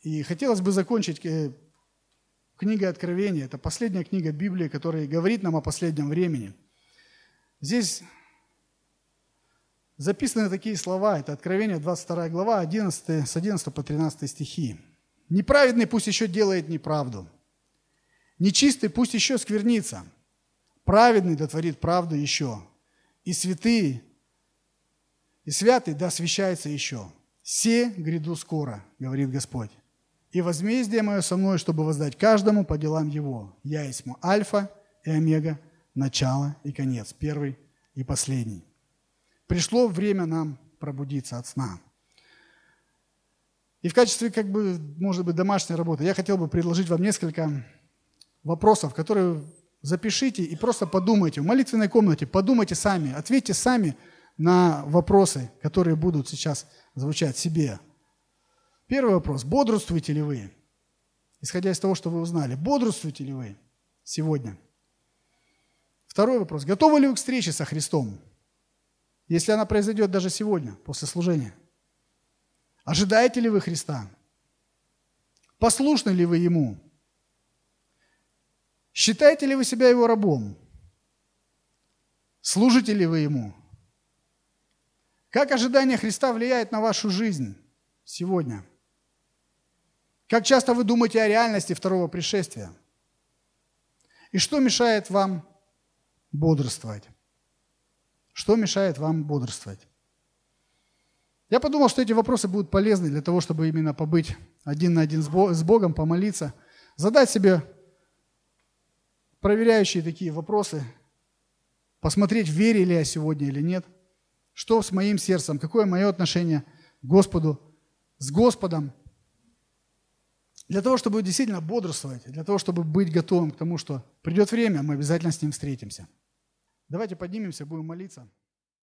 И хотелось бы закончить э, книгой Откровения. Это последняя книга Библии, которая говорит нам о последнем времени. Здесь записаны такие слова. Это Откровение, 22 глава, 11, с 11 по 13 стихи. «Неправедный пусть еще делает неправду. Нечистый пусть еще сквернится. Праведный дотворит правду еще. И святые, и святый да освящается еще. Все гряду скоро, говорит Господь. И возмездие мое со мной, чтобы воздать каждому по делам его. Я есть альфа и омега, начало и конец, первый и последний. Пришло время нам пробудиться от сна. И в качестве, как бы, может быть, домашней работы я хотел бы предложить вам несколько вопросов, которые запишите и просто подумайте. В молитвенной комнате подумайте сами, ответьте сами на вопросы, которые будут сейчас звучать себе. Первый вопрос. Бодрствуете ли вы? Исходя из того, что вы узнали. Бодрствуете ли вы сегодня? Второй вопрос. Готовы ли вы к встрече со Христом? Если она произойдет даже сегодня, после служения. Ожидаете ли вы Христа? Послушны ли вы Ему? Считаете ли вы себя его рабом? Служите ли вы ему? Как ожидание Христа влияет на вашу жизнь сегодня? Как часто вы думаете о реальности второго пришествия? И что мешает вам бодрствовать? Что мешает вам бодрствовать? Я подумал, что эти вопросы будут полезны для того, чтобы именно побыть один на один с Богом, помолиться, задать себе проверяющие такие вопросы, посмотреть, верили я сегодня или нет, что с моим сердцем, какое мое отношение к Господу, с Господом, для того, чтобы действительно бодрствовать, для того, чтобы быть готовым к тому, что придет время, мы обязательно с Ним встретимся. Давайте поднимемся, будем молиться.